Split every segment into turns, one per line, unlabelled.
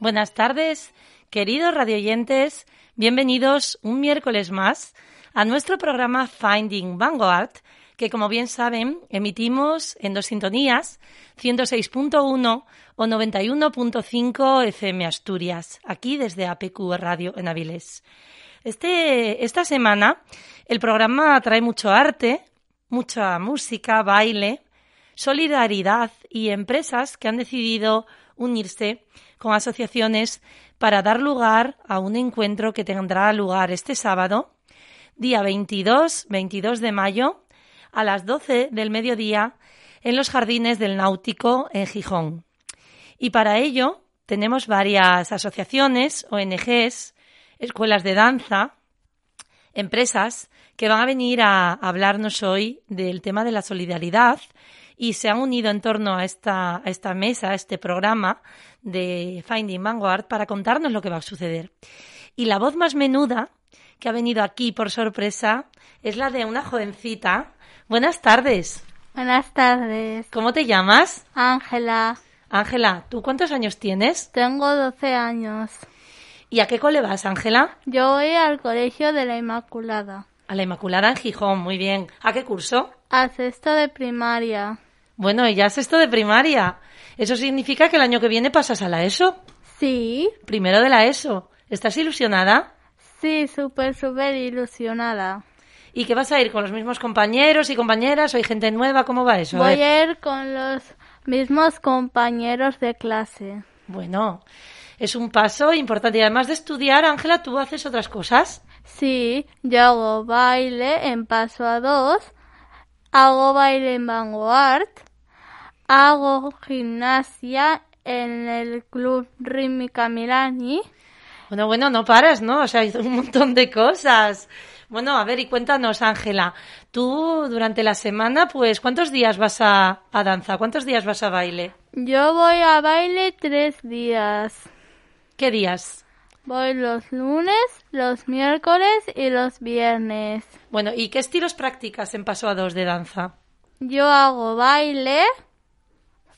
Buenas tardes, queridos radioyentes. Bienvenidos un miércoles más a nuestro programa Finding Vanguard, que como bien saben, emitimos en dos sintonías, 106.1 o 91.5 FM Asturias, aquí desde APQ Radio en Avilés. Este, esta semana el programa trae mucho arte, mucha música, baile, solidaridad y empresas que han decidido unirse con asociaciones para dar lugar a un encuentro que tendrá lugar este sábado, día 22, 22 de mayo, a las 12 del mediodía, en los jardines del Náutico en Gijón. Y para ello tenemos varias asociaciones, ONGs, escuelas de danza, empresas que van a venir a hablarnos hoy del tema de la solidaridad y se han unido en torno a esta, a esta mesa, a este programa de Finding Vanguard para contarnos lo que va a suceder. Y la voz más menuda que ha venido aquí por sorpresa es la de una jovencita. Buenas tardes.
Buenas tardes.
¿Cómo te llamas?
Ángela.
Ángela, ¿tú cuántos años tienes?
Tengo 12 años.
¿Y a qué cole vas, Ángela?
Yo voy al colegio de la Inmaculada.
A la Inmaculada en Gijón, muy bien. ¿A qué curso?
A sexto de primaria.
Bueno, y ya sexto de primaria. ¿Eso significa que el año que viene pasas a la ESO?
Sí.
Primero de la ESO. ¿Estás ilusionada?
Sí, súper, súper ilusionada.
¿Y qué vas a ir con los mismos compañeros y compañeras? ¿O hay gente nueva? ¿Cómo va eso?
Voy a ir con los mismos compañeros de clase.
Bueno, es un paso importante. Y además de estudiar, Ángela, ¿tú haces otras cosas?
Sí, yo hago baile en paso a dos, hago baile en vanguard, hago gimnasia en el club Rítmica Milani.
Bueno, bueno, no paras, ¿no? O sea, hay un montón de cosas. Bueno, a ver, y cuéntanos, Ángela, tú durante la semana, pues, ¿cuántos días vas a, a danza? ¿Cuántos días vas a baile?
Yo voy a baile tres días.
¿Qué días?
Voy los lunes, los miércoles y los viernes.
Bueno, ¿y qué estilos practicas en paso a dos de danza?
Yo hago baile,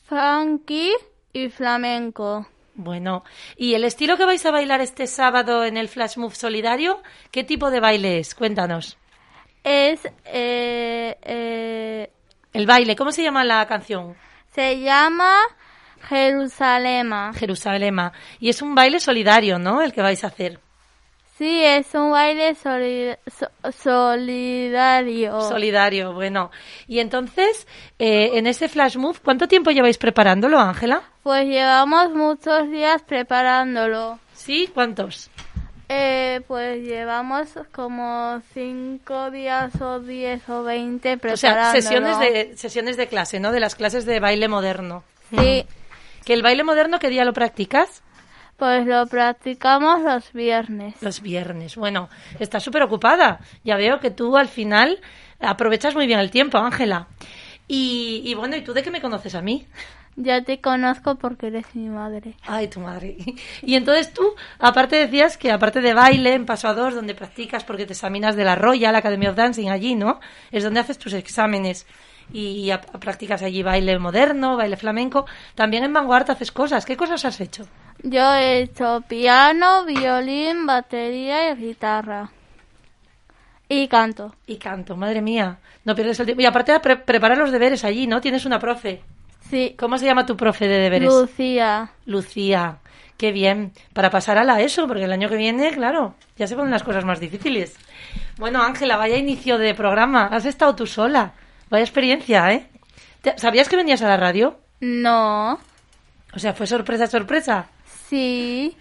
funky y flamenco.
Bueno, ¿y el estilo que vais a bailar este sábado en el Flash Move Solidario? ¿Qué tipo de baile es? Cuéntanos.
Es eh, eh,
El baile, ¿cómo se llama la canción?
se llama Jerusalema.
Jerusalema. Y es un baile solidario, ¿no? El que vais a hacer.
Sí, es un baile soli- so- solidario.
Solidario, bueno. Y entonces, eh, en ese flash move, ¿cuánto tiempo lleváis preparándolo, Ángela?
pues llevamos muchos días preparándolo.
¿Sí? ¿Cuántos?
Eh, pues llevamos como cinco días o diez o veinte
O
preparándolo.
sea, sesiones de, sesiones de clase, ¿no? De las clases de baile moderno.
Sí,
¿Que el baile moderno qué día lo practicas?
Pues lo practicamos los viernes.
Los viernes. Bueno, estás súper ocupada. Ya veo que tú al final aprovechas muy bien el tiempo, Ángela. Y, y bueno, ¿y tú de qué me conoces a mí?
Ya te conozco porque eres mi madre.
Ay, tu madre. Y entonces tú, aparte decías que aparte de baile en Paso a Dos, donde practicas porque te examinas de la Royal Academy of Dancing allí, ¿no? Es donde haces tus exámenes y a- practicas allí baile moderno, baile flamenco. También en Vanguard haces cosas. ¿Qué cosas has hecho?
Yo he hecho piano, violín, batería y guitarra. Y canto.
Y canto, madre mía. No pierdes el tiempo. Y aparte de pre- preparar los deberes allí, ¿no? Tienes una profe.
Sí,
¿Cómo se llama tu profe de deberes?
Lucía.
Lucía. Qué bien. Para pasar a la ESO, porque el año que viene, claro, ya se ponen las cosas más difíciles. Bueno, Ángela, vaya inicio de programa. Has estado tú sola. Vaya experiencia, ¿eh? ¿Te- ¿Sabías que venías a la radio?
No.
O sea, fue sorpresa, sorpresa.
Sí.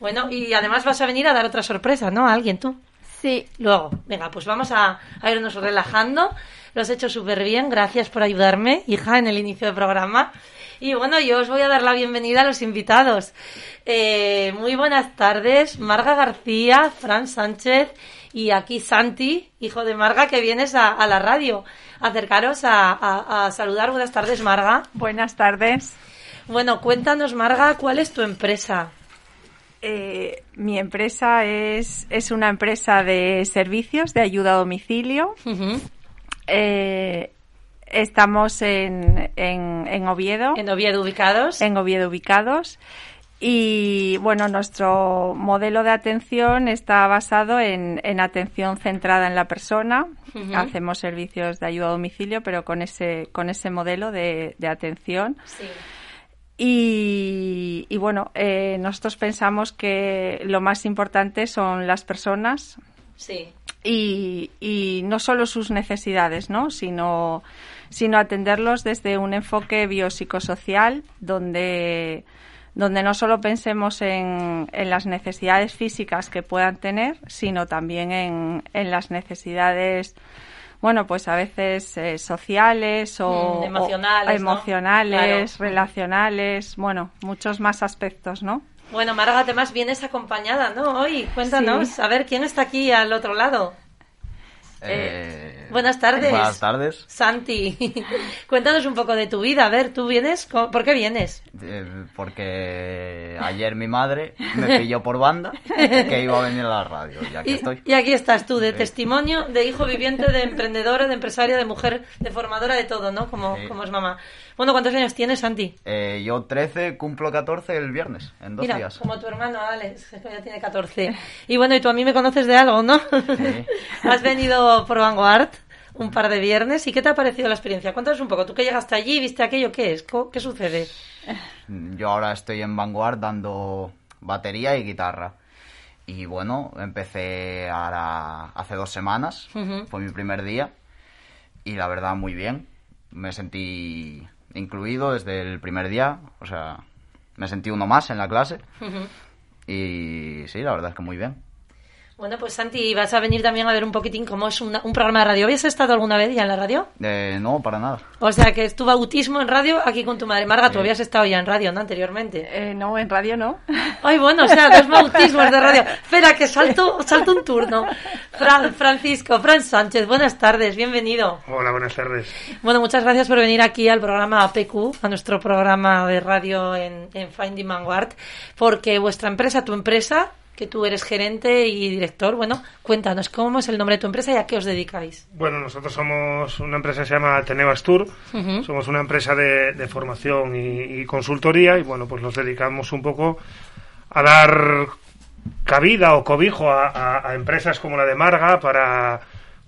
Bueno, y además vas a venir a dar otra sorpresa, ¿no? A alguien tú.
Sí.
Luego, venga, pues vamos a, a irnos relajando. Lo has hecho súper bien. Gracias por ayudarme, hija, en el inicio del programa. Y bueno, yo os voy a dar la bienvenida a los invitados. Eh, muy buenas tardes, Marga García, Fran Sánchez y aquí Santi, hijo de Marga, que vienes a, a la radio. Acercaros a, a- a saludar. Buenas tardes, Marga.
Buenas tardes.
Bueno, cuéntanos, Marga, ¿cuál es tu empresa?
Eh, mi empresa es, es una empresa de servicios de ayuda a domicilio. Eh, estamos en, en, en Oviedo,
En Oviedo ubicados.
en Oviedo ubicados. Y bueno, nuestro modelo de atención está basado en, en atención centrada en la persona. Hacemos servicios de ayuda a domicilio, pero con ese, con ese modelo de, de atención.
Sí.
Y, y bueno, eh, nosotros pensamos que lo más importante son las personas
Sí.
y, y no solo sus necesidades, ¿no? sino, sino atenderlos desde un enfoque biopsicosocial donde, donde no solo pensemos en, en las necesidades físicas que puedan tener, sino también en, en las necesidades bueno, pues a veces eh, sociales o
Mm, emocionales,
o
¿no?
emocionales,
Claro.
relacionales, bueno, muchos más aspectos, ¿no?
Bueno, Marga, además vienes acompañada, ¿no? Hoy, cuéntanos,
Sí.
a ver, ¿quién está aquí al otro lado?
Eh,
buenas tardes.
Buenas tardes.
Santi, cuéntanos un poco de tu vida. A ver, ¿tú vienes? ¿Por qué vienes?
Eh, porque ayer mi madre me pilló por banda que iba a venir a la radio. Y aquí
Y,
estoy.
y aquí estás tú, de
Sí.
testimonio, de hijo viviente, de emprendedora, de empresaria, de mujer, de formadora, de todo, ¿no? Como,
Sí.
como es mamá. Bueno, ¿cuántos años tienes, Santi?
Eh, yo 13, cumplo 14 el viernes, en dos
Mira,
días.
como tu hermano Alex, que ya tiene 14. Y bueno, y tú a mí me conoces de algo, ¿no? Has venido por Vanguard un par de viernes. ¿Y qué te ha parecido la experiencia? Cuéntanos un poco. Tú que llegaste allí, viste aquello, ¿qué es? ¿Qué sucede?
Yo ahora estoy en Vanguard dando batería y guitarra. Y bueno, empecé ahora hace dos semanas, fue mi primer día. Y la verdad, muy bien. Me sentí incluido desde el primer día, o sea, me sentí uno más en la clase. Y sí, la verdad es que muy bien.
Bueno, pues Santi, vas a venir también a ver un poquitín cómo es una- un programa de radio. ¿Habías estado alguna vez ya en la radio?
Eh, no, para nada.
O sea, que es tu bautismo en radio aquí con tu madre. Marga, tú habías estado ya en radio, ¿no? Anteriormente.
Eh, no, en radio no.
Ay, bueno, o sea, dos bautismos de radio. Espera, que salto, salto un turno. Fran, Francisco, Fran Sánchez, buenas tardes, bienvenido.
Hola, buenas tardes.
Bueno, muchas gracias por venir aquí al programa APQ, a nuestro programa de radio en, en Finding Vanguard, porque vuestra empresa, tu empresa, que tú eres gerente y director, bueno, cuéntanos cómo es el nombre de tu empresa y a qué os dedicáis.
Bueno, nosotros somos una empresa que se llama Ateneo Astur.
Ujú.
Somos una empresa de, de formación y, y consultoría y bueno, pues nos dedicamos un poco a dar cabida o cobijo a, a- a empresas como la de Marga para,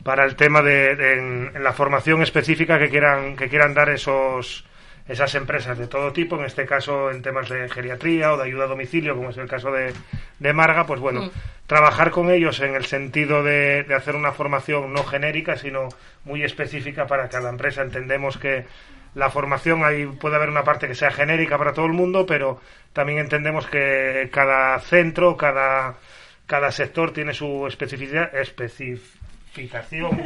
para el tema de, de- en, en la formación específica que quieran, que quieran dar esos esas empresas de todo tipo, en este caso en temas de geriatría o de ayuda a domicilio, como es el caso de, de Marga, pues bueno,
Mm.
trabajar con ellos en el sentido de, de hacer una formación no genérica, sino muy específica para cada empresa. Entendemos que la formación ahí puede haber una parte que sea genérica para todo el mundo, pero también entendemos que cada centro, cada, cada sector tiene su especificidad,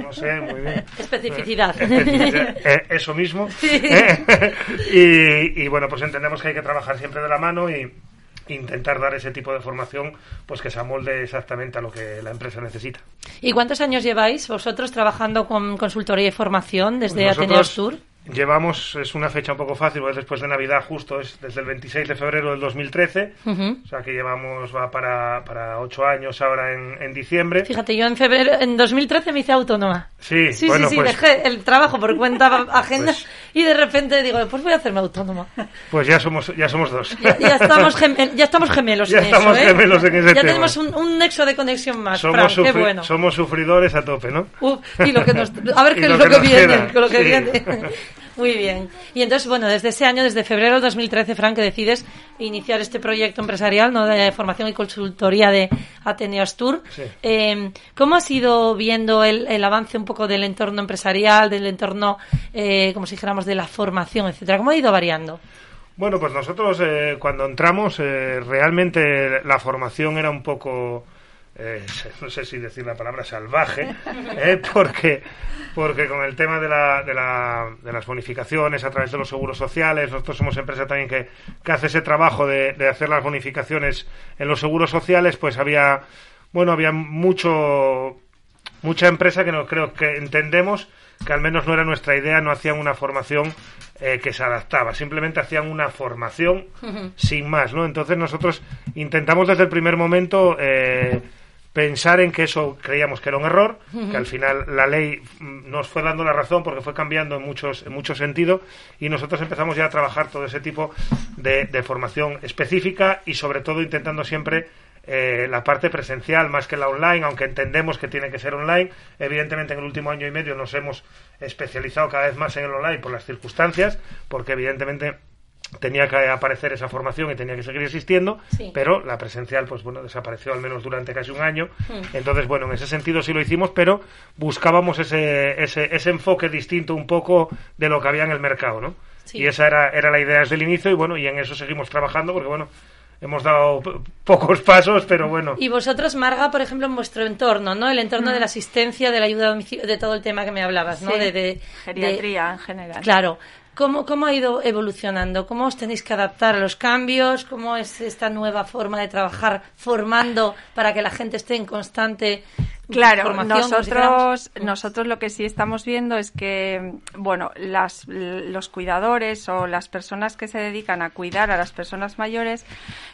no sé, muy bien.
Especificidad.
Especificidad, eh, eso mismo. Eh, y, y bueno, pues entendemos que hay que trabajar siempre de la mano y intentar dar ese tipo de formación pues que se amolde exactamente a lo que la empresa necesita.
¿Y cuántos años lleváis vosotros trabajando con consultoría y formación desde
Pues nosotros
Tour?
Llevamos, es una fecha un poco fácil, porque es después de Navidad justo, es desde el 26 de febrero del 2013,
Ujú.
o sea que llevamos, va para, para ocho años ahora en, en diciembre.
Fíjate, yo en febrero, en 2013 me hice autónoma.
Sí,
Sí,
bueno,
sí, sí,
pues,
dejé el trabajo por cuenta ajena
Pues-
y de repente digo, pues voy a hacerme autónoma.
pues ya somos, ya somos dos.
Ya, ya estamos, geme- ya estamos gemelos
Ya
en
estamos
eso, ¿eh?
gemelos en ese
Ya
tema.
tenemos un, un nexo de conexión más,
somos,
Fran, qué bueno.
somos sufridores a tope, ¿no?
Uf, y lo que nos, a ver qué es lo
que
que, viene, con lo que
sí.
viene. Muy bien. Y entonces, bueno, desde ese año, desde febrero del 2013, Fran, que decides iniciar este proyecto empresarial ¿no? de formación y consultoría de Ateneos Tour.
Sí.
Eh, ¿Cómo has ido viendo el, el avance un poco del entorno empresarial, del entorno, eh, como si dijéramos, de la formación, etcétera? ¿Cómo ha ido variando?
Bueno, pues nosotros eh, cuando entramos eh, realmente la formación era un poco, eh, no sé si decir la palabra salvaje, eh, porque porque con el tema de, la, de, la, de las bonificaciones a través de los seguros sociales, nosotros somos empresa también que, que hace ese trabajo de, de hacer las bonificaciones en los seguros sociales, pues había, bueno, había mucho mucha empresa que no creo que entendemos que al menos no era nuestra idea, no hacían una formación eh, que se adaptaba, simplemente hacían una formación sin más, ¿no? Entonces nosotros intentamos desde el primer momento eh, pensar en que eso creíamos que era un error, que al final la ley mm, nos fue dando la razón porque fue cambiando en muchos, en muchos sentidos y nosotros empezamos ya a trabajar todo ese tipo de, de formación específica y sobre todo intentando siempre eh, la parte presencial más que la online, aunque entendemos que tiene que ser online. Evidentemente, en el último año y medio nos hemos especializado cada vez más en el online por las circunstancias, porque evidentemente tenía que aparecer esa formación y tenía que seguir existiendo,
Sí.
pero la presencial, pues bueno, desapareció al menos durante casi un año.
Mm.
Entonces, bueno, en ese sentido sí lo hicimos, pero buscábamos ese, ese, ese enfoque distinto un poco de lo que había en el mercado, ¿no?
Sí.
Y esa era, era la idea desde el inicio y bueno, y en eso seguimos trabajando porque bueno, hemos dado pocos pasos, pero bueno.
Y vosotros, Marga, por ejemplo, en vuestro entorno, ¿no? El entorno de la asistencia, de la ayuda a domicilio, de todo el tema que me hablabas, ¿no?
Sí,
De, de- de-
Geriatría en general.
Claro. ¿Cómo, ¿Cómo ha ido evolucionando? ¿Cómo os tenéis que adaptar a los cambios? ¿Cómo es esta nueva forma de trabajar formando para que la gente esté en constante
Claro, nosotros, nosotros lo que sí estamos viendo es que, bueno, las, los cuidadores o las personas que se dedican a cuidar a las personas mayores,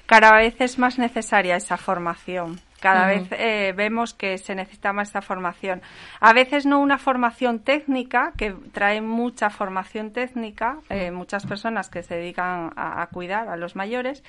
cada vez es más necesaria esa formación. Cada vez eh, vemos que se necesita más esta formación. A veces no una formación técnica, que trae mucha formación técnica, eh, muchas personas que se dedican a, a cuidar a los mayores,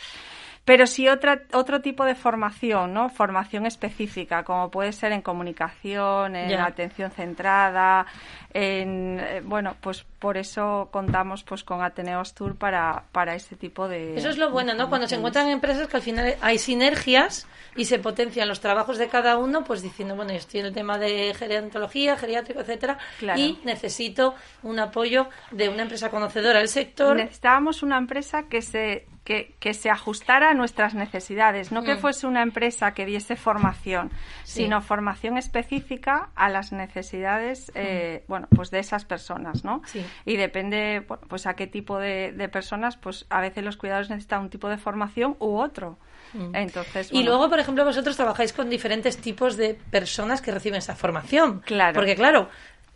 pero sí otra, otro tipo de formación, ¿no? Formación específica, como puede ser en comunicación, en atención centrada, en, eh, bueno, pues por eso contamos pues con Ateneos Tour para, para ese tipo de...
Eso es lo bueno, ¿no? Cuando se encuentran empresas que al final hay sinergias y se potencian los trabajos de cada uno, pues diciendo, bueno, yo estoy en el tema de gerontología, geriátrico, etcétera,
Claro.
y necesito un apoyo de una empresa conocedora del sector.
Necesitábamos una empresa que se, que, que se ajustara a nuestras necesidades, no que
Mm.
fuese una empresa que diese formación,
Sí.
sino formación específica a las necesidades eh, bueno, pues de esas personas, ¿no?
Mm. Sí.
Y depende bueno, pues a qué tipo de, de personas, pues a veces los cuidados necesitan un tipo de formación u otro.
Mm.
Entonces,
Y luego, por ejemplo, vosotros trabajáis con diferentes tipos de personas que reciben esa formación.
Claro.
Porque, claro,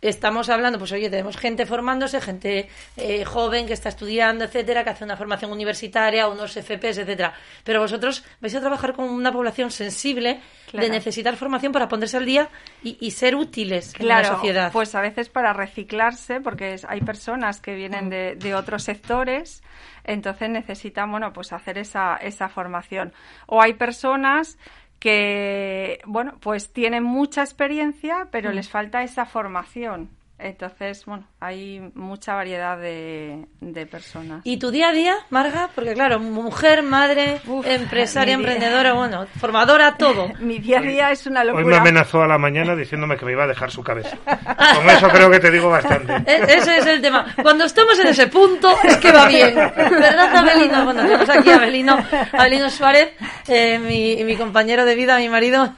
estamos hablando, pues oye, tenemos gente formándose, gente eh, joven que está estudiando, etcétera, que hace una formación universitaria, unos FPs, etcétera. Pero vosotros vais a trabajar con una población sensible
Claro.
de necesitar formación para ponerse al día y, y ser útiles en la sociedad.
pues a veces para reciclarse, porque hay personas que vienen de, de otros sectores, entonces necesitan, bueno, pues hacer esa, esa formación. O hay personas que, bueno, pues tienen mucha experiencia, pero
Mm.
les falta esa formación. Entonces, bueno, hay mucha variedad de, de personas.
¿Y tu día a día, Marga? Porque claro, mujer, madre,
Uf,
empresaria, emprendedora, bueno, formadora, todo.
Mi día a día es una
Hoy me
locura.
amenazó a la mañana diciéndome que me iba a dejar su cabeza. Con eso creo que te digo bastante.
E- Ese es el tema. Cuando estamos en ese punto, es que va bien. ¿Verdad, Abelino? Bueno, tenemos aquí a Abelino, Abelino Suárez, eh, mi, mi compañero de vida, mi marido,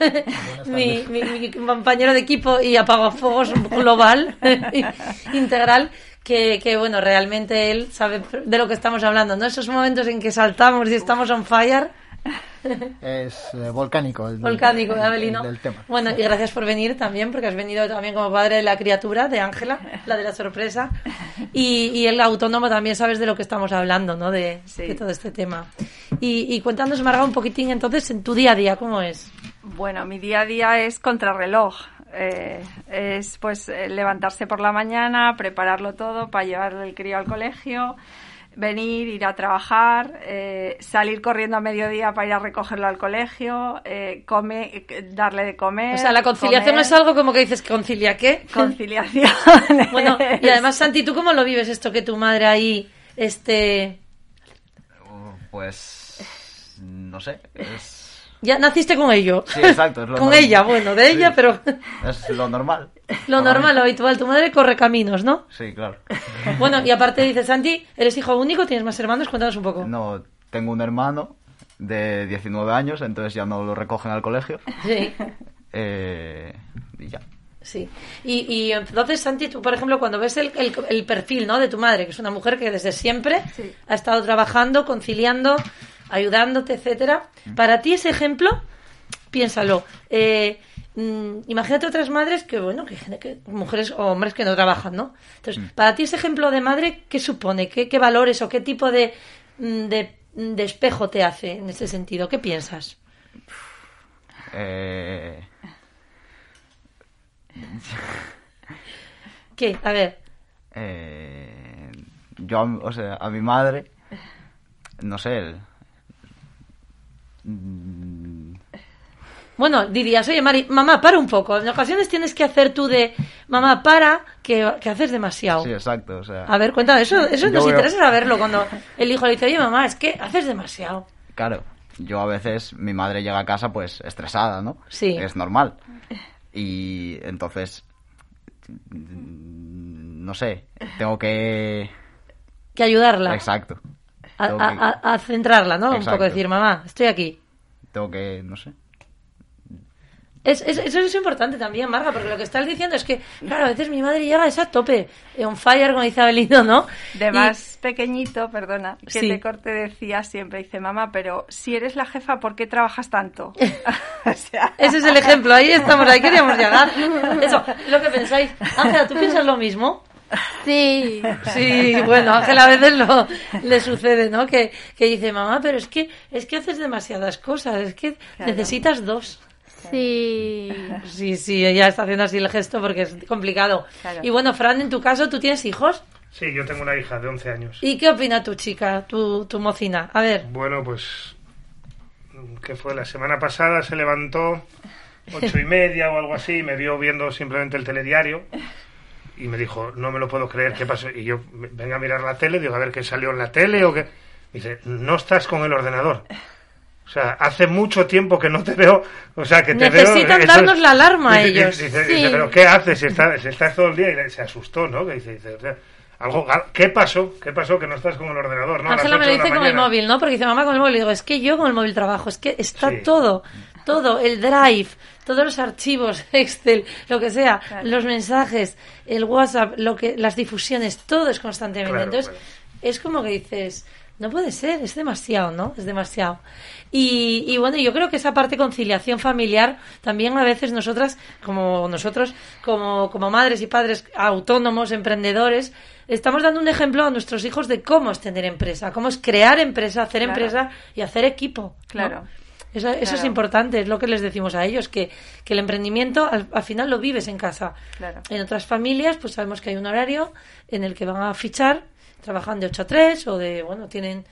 mi, mi- mi compañero de equipo y apagafuegos global, integral. Que, que, bueno, realmente él sabe de lo que estamos hablando, ¿no? Esos momentos en que saltamos y estamos on fire.
Es eh, volcánico. El,
Volcánico,
el-
Abelino.
el del tema.
Bueno, y gracias por venir también, porque has venido también como padre de la criatura, de Ángela, la de la sorpresa. Y, y el autónomo también sabes de lo que estamos hablando, ¿no? De,
Sí.
de todo este tema. Y, y cuéntanos, Marga, un poquitín entonces en tu día a día, ¿cómo es?
Bueno, mi día a día es contrarreloj. Eh, es pues eh, levantarse por la mañana, prepararlo todo para llevarle el crío al colegio, venir, ir a trabajar, eh, salir corriendo a mediodía para ir a recogerlo al colegio, eh, come, eh, darle de comer.
O sea, la conciliación
comer,
es algo como que dices, ¿concilia qué?
Conciliación.
bueno, y además, Santi, ¿tú cómo lo vives esto que tu madre ahí, este...
Pues. No sé. Es,
Ya naciste con ello.
Sí, exacto, es lo
con
normal.
ella, bueno, de ella,
Sí.
pero
es lo normal.
lo normal,
mí.
lo habitual. Tu madre corre caminos, ¿no?
Sí, claro.
Bueno, y aparte dice Santi, ¿eres hijo único? ¿Tienes más hermanos? Cuéntanos un poco.
No, tengo un hermano de 19 años, entonces ya no lo recogen al colegio.
Sí,
Eh, y ya.
sí. Y, y entonces, Santi, tú, por ejemplo, cuando ves el, el- el perfil ¿no? de tu madre, que es una mujer que desde siempre
Sí.
ha estado trabajando, conciliando, ayudándote, etcétera, para ti ese ejemplo, piénsalo. eh, mm, imagínate otras madres que, bueno, que, que mujeres o hombres que no trabajan, ¿no? Entonces, para ti ese ejemplo de madre, ¿qué supone? ¿Qué, qué valores o qué tipo de, mm, de, de espejo te hace en ese sentido? ¿Qué piensas?
Eh,
¿Qué? A ver.
eh, yo, o sea, a mi madre, no sé. Mm,
Bueno, dirías, oye, Mari, mamá, para un poco. En ocasiones tienes que hacer tú de, mamá, para, que, que haces demasiado.
Sí, exacto. O sea,
A ver, cuéntame, eso, nos interesa saberlo cuando el hijo le dice, oye, mamá, es que haces demasiado.
Claro, yo a veces, mi madre llega a casa pues estresada, ¿no?
Sí.
Es normal. Y entonces, mm, no sé, tengo que...
Que ayudarla.
Exacto.
A, a-
que-
a- a centrarla, ¿no? Un
Exacto.
poco decir, mamá, estoy aquí.
Tengo que, no sé.
Es, es- eso es importante también, Marga, porque lo que estás diciendo es que, claro, a veces mi madre llega es a tope, on fire, como dice Abelino, ¿no?
De
Y-
más pequeñito, perdona, que
Sí.
te corte decía siempre, dice mamá, pero si eres la jefa, ¿por qué trabajas tanto? o sea,
Ese es el ejemplo, ahí estamos, ahí queríamos llegar. Eso, es lo que pensáis. Ángela, ¿tú piensas lo mismo?
Sí,
Sí, bueno, a Ángela a veces lo, le sucede, ¿no? Que, que dice, mamá, pero es que, es que haces demasiadas cosas, es que
Claro.
necesitas dos.
sí.
Sí, sí, ella está haciendo así el gesto porque es complicado.
Claro.
Y bueno, Fran, en tu caso, ¿tú tienes hijos?
Sí, yo tengo una hija de 11 años.
¿Y qué opina tu chica, tu, tu mocina? A ver,
Bueno, pues que fue la semana pasada se levantó ocho y media o algo así, me vio viendo simplemente el telediario y me dijo, no me lo puedo creer, ¿qué pasó? Y yo, venga a mirar la tele, digo, a ver qué salió en la tele o qué. Me dice, no estás con el ordenador. O sea, hace mucho tiempo que no te veo, o sea, que te veo...
Necesitan darnos la alarma
dice,
ellos.
Dice,
Sí.
dice, pero ¿qué haces si estás, si estás todo el día? Y se asustó, ¿no? Que dice, dice, o sea, algo, ¿qué pasó? ¿Qué pasó que no estás con el ordenador? ¿no?
Ángela me lo dice con el móvil, ¿no? Porque dice mamá con el móvil. Y digo, es que yo con el móvil trabajo, es que está
Sí.
todo, todo, el drive, todos los archivos, Excel, lo que sea,
Claro.
los mensajes, el WhatsApp, lo que, las difusiones, todo es constantemente.
Claro,
Entonces,
claro.
es como que dices, no puede ser, es demasiado, ¿no? Es demasiado. Y, y bueno, yo creo que esa parte conciliación familiar, también a veces nosotras, como nosotros, como, como madres y padres autónomos, emprendedores, estamos dando un ejemplo a nuestros hijos de cómo es tener empresa, cómo es crear empresa, hacer
Claro.
empresa y hacer equipo. ¿no?
Claro.
Eso, eso es importante, es lo que les decimos a ellos, que, que el emprendimiento al, al final lo vives en casa.
Claro.
En otras familias, pues sabemos que hay un horario en el que van a fichar, trabajan de 8 a 3 o de, bueno, tienen...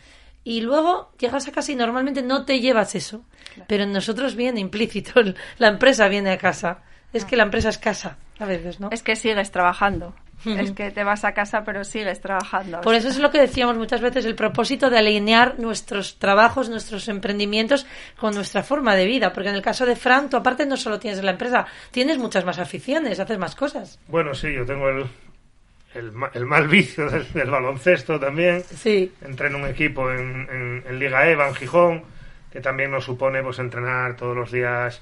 Y luego llegas a casa y normalmente no te llevas eso. Pero en nosotros viene implícito, la empresa viene a casa. Es que la empresa es casa, a veces, ¿no?
Es que sigues trabajando. Es que te vas a casa pero sigues trabajando.
Por eso es lo que decíamos muchas veces, el propósito de alinear nuestros trabajos, nuestros emprendimientos con nuestra forma de vida. Porque en el caso de Fran, tú aparte no solo tienes la empresa, tienes muchas más aficiones, haces más cosas.
Bueno, sí, yo tengo el, el, mal vicio del, baloncesto también.
Sí.
Entreno un equipo en, en, Liga EVA, en Gijón, que también nos supone pues entrenar todos los días,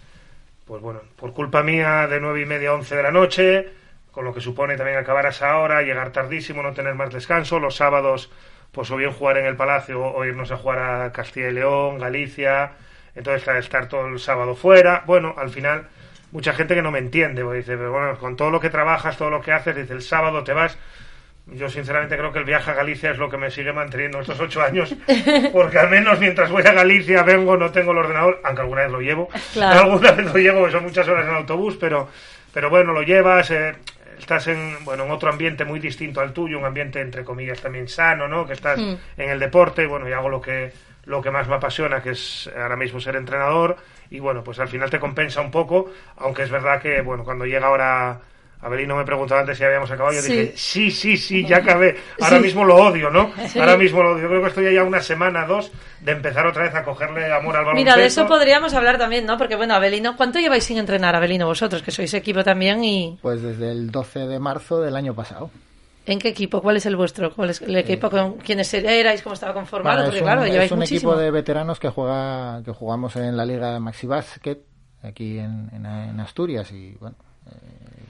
pues bueno, por culpa mía, de nueve y media a once de la noche, con lo que supone también acabar a esa hora, llegar tardísimo, no tener más descanso. Los sábados, pues o bien jugar en el Palacio o irnos a jugar a Castilla y León, Galicia. Entonces, estar todo el sábado fuera. Bueno, al final mucha gente que no me entiende, porque dice, pero bueno, con todo lo que trabajas, todo lo que haces, dice, el sábado te vas. Yo sinceramente creo que el viaje a Galicia es lo que me sigue manteniendo estos ocho años, porque al menos mientras voy a Galicia vengo, no tengo el ordenador, aunque alguna vez lo llevo, alguna vez lo llevo, son muchas horas en autobús, pero, pero bueno, lo llevas, eh, estás en, bueno, en otro ambiente muy distinto al tuyo, un ambiente entre comillas también sano, ¿no? Que estás hmm. en el deporte, bueno, y hago lo que, lo que más me apasiona, que es ahora mismo ser entrenador, y bueno, pues al final te compensa un poco, aunque es verdad que, bueno, cuando llega ahora... Abelino me preguntaba antes si habíamos acabado. Yo dije, sí, sí, sí, ya acabé. Ahora mismo lo odio, ¿no? Ahora mismo lo odio. Yo creo que estoy ya una semana, dos, de empezar otra vez a cogerle amor al baloncesto.
Mira, de eso podríamos hablar también, ¿no? Porque, bueno, Abelino, ¿cuánto lleváis sin entrenar, Abelino, vosotros, que sois equipo también y...?
Pues desde el 12 de marzo del año pasado.
¿En qué equipo? ¿Cuál es el vuestro? ¿Cuál es el equipo con quiénes erais? ¿Cómo estaba conformado?
Porque, claro, es un equipo de veteranos que juega que jugamos en la Liga Maxi Basket aquí en, en, Asturias y bueno.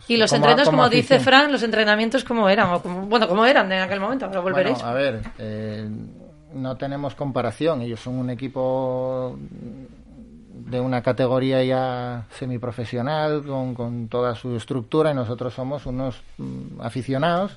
Y los entrenos, como, dice Fran, los entrenamientos cómo eran o como, bueno, cómo eran en aquel momento. Ahora volveréis.
a ver, eh, no tenemos comparación. Ellos son un equipo de una categoría ya semiprofesional con, con toda su estructura y nosotros somos unos mm, aficionados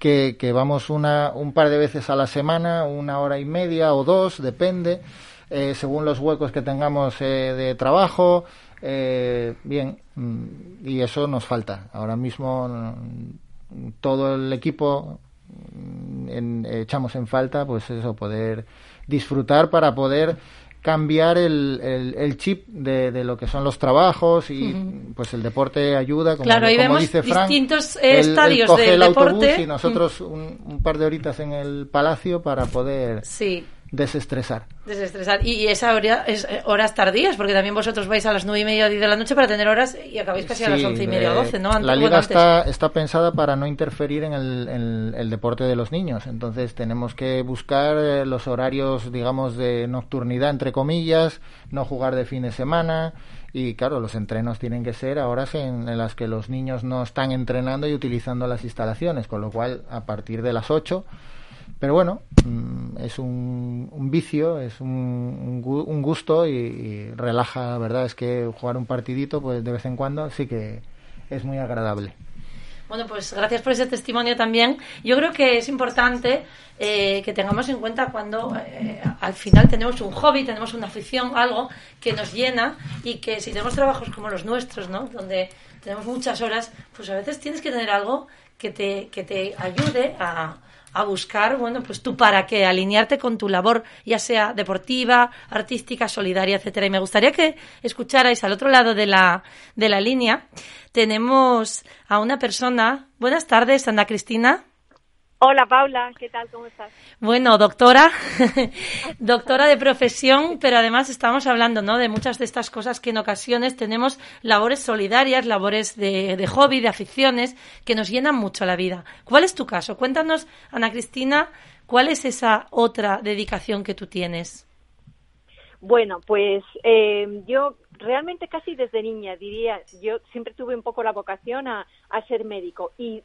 que, vamos una, un par de veces a la semana, una hora y media o dos, depende, eh, según los huecos que tengamos eh, de trabajo. Eh, bien, mm, y eso nos falta. Ahora mismo mm, todo el equipo mm, echamos en falta, pues eso, poder disfrutar para poder cambiar el, el, chip de, de, lo que son los trabajos y pues el deporte ayuda como,
claro, ahí vemos
dice Frank,
distintos estadios
coge
del
el
deporte.
autobús y nosotros un, un, par de horitas en el palacio para poder
sí
desestresar.
Desestresar. Y, esa hora es eh, horas tardías, porque también vosotros vais a las nueve y media de la noche para tener horas y acabáis casi a las once y media doce, ¿no?
la liga está, está pensada para no interferir en el, el, deporte de los niños, entonces tenemos que buscar eh, los horarios, digamos, de nocturnidad, entre comillas, no jugar de fin de semana y claro, los entrenos tienen que ser a horas en, en, las que los niños no están entrenando y utilizando las instalaciones, con lo cual a partir de las 8 pero bueno, mm, es un, un vicio, es un, un gusto y, relaja, la verdad es que jugar un partidito pues de vez en cuando sí que es muy agradable.
Bueno, pues gracias por ese testimonio también. Yo creo que es importante eh, que tengamos en cuenta cuando eh, al final tenemos un hobby, tenemos una afición, algo que nos llena y que si tenemos trabajos como los nuestros, ¿no? Donde tenemos muchas horas, pues a veces tienes que tener algo que te, que te ayude a, a buscar, bueno, pues tú para qué, alinearte con tu labor, ya sea deportiva, artística, solidaria, etcétera. Y me gustaría que escucharais al otro lado de la, de la línea. Tenemos a una persona. Buenas tardes, Ana Cristina.
Hola Paula, ¿qué tal? ¿Cómo estás?
Bueno, doctora, doctora de profesión, pero además estamos hablando ¿no? de muchas de estas cosas que en ocasiones tenemos labores solidarias, labores de, de hobby, de aficiones, que nos llenan mucho la vida. ¿Cuál es tu caso? Cuéntanos, Ana Cristina, ¿cuál es esa otra dedicación que tú tienes?
Bueno, pues eh, yo realmente casi desde niña diría, yo siempre tuve un poco la vocación a, a ser médico y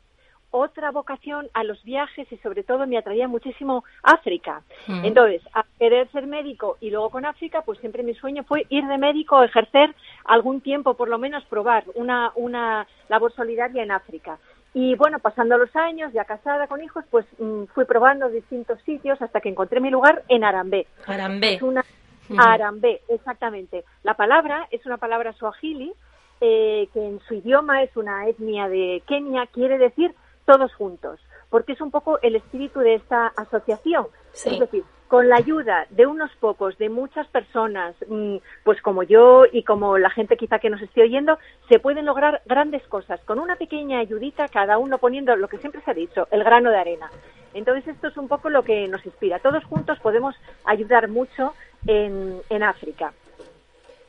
otra vocación a los viajes y sobre todo me atraía muchísimo África. Mm. Entonces, a querer ser médico y luego con África, pues siempre mi sueño fue ir de médico, ejercer algún tiempo, por lo menos probar una, una labor solidaria en África. Y bueno, pasando los años, ya casada con hijos, pues mm, fui probando distintos sitios hasta que encontré mi lugar en Arambé.
Arambé.
Es una, Arambé, exactamente. La palabra es una palabra swahili, eh, que en su idioma es una etnia de Kenia, quiere decir todos juntos, porque es un poco el espíritu de esta asociación. Es decir, con la ayuda de unos pocos, de muchas personas, mm, pues como yo y como la gente quizá que nos esté oyendo, se pueden lograr grandes cosas con una pequeña ayudita, cada uno poniendo lo que siempre se ha dicho, el grano de arena. Entonces esto es un poco lo que nos inspira. Todos juntos podemos ayudar mucho en, en África.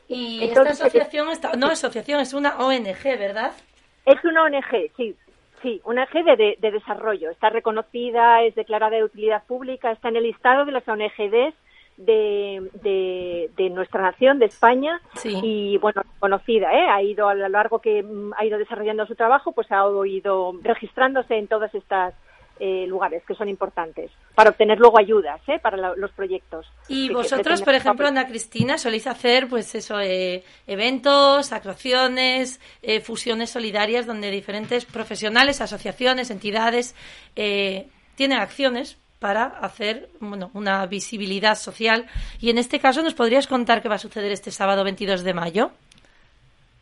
Y esta asociación, no asociación, es una ONG, ¿verdad?
Es una ONG, sí. Sí, una ONG de, de, desarrollo. Está reconocida, es declarada de utilidad pública, está en el listado de las ONGs de, de, de, nuestra nación, de España, y bueno, conocida, ¿eh? ha ido a lo largo que mm, ha ido desarrollando su trabajo, pues ha ido registrándose en todas estas eh, lugares que son importantes para obtener luego ayudas ¿eh? para los proyectos.
Y vosotros, por ejemplo, Ana Cristina, soléis hacer pues eso, eh, eventos, actuaciones, eh, fusiones solidarias donde diferentes profesionales, asociaciones, entidades tienen acciones para hacer bueno, una visibilidad social. Y en este caso, ¿nos podrías contar qué va a suceder este sábado 22 de mayo?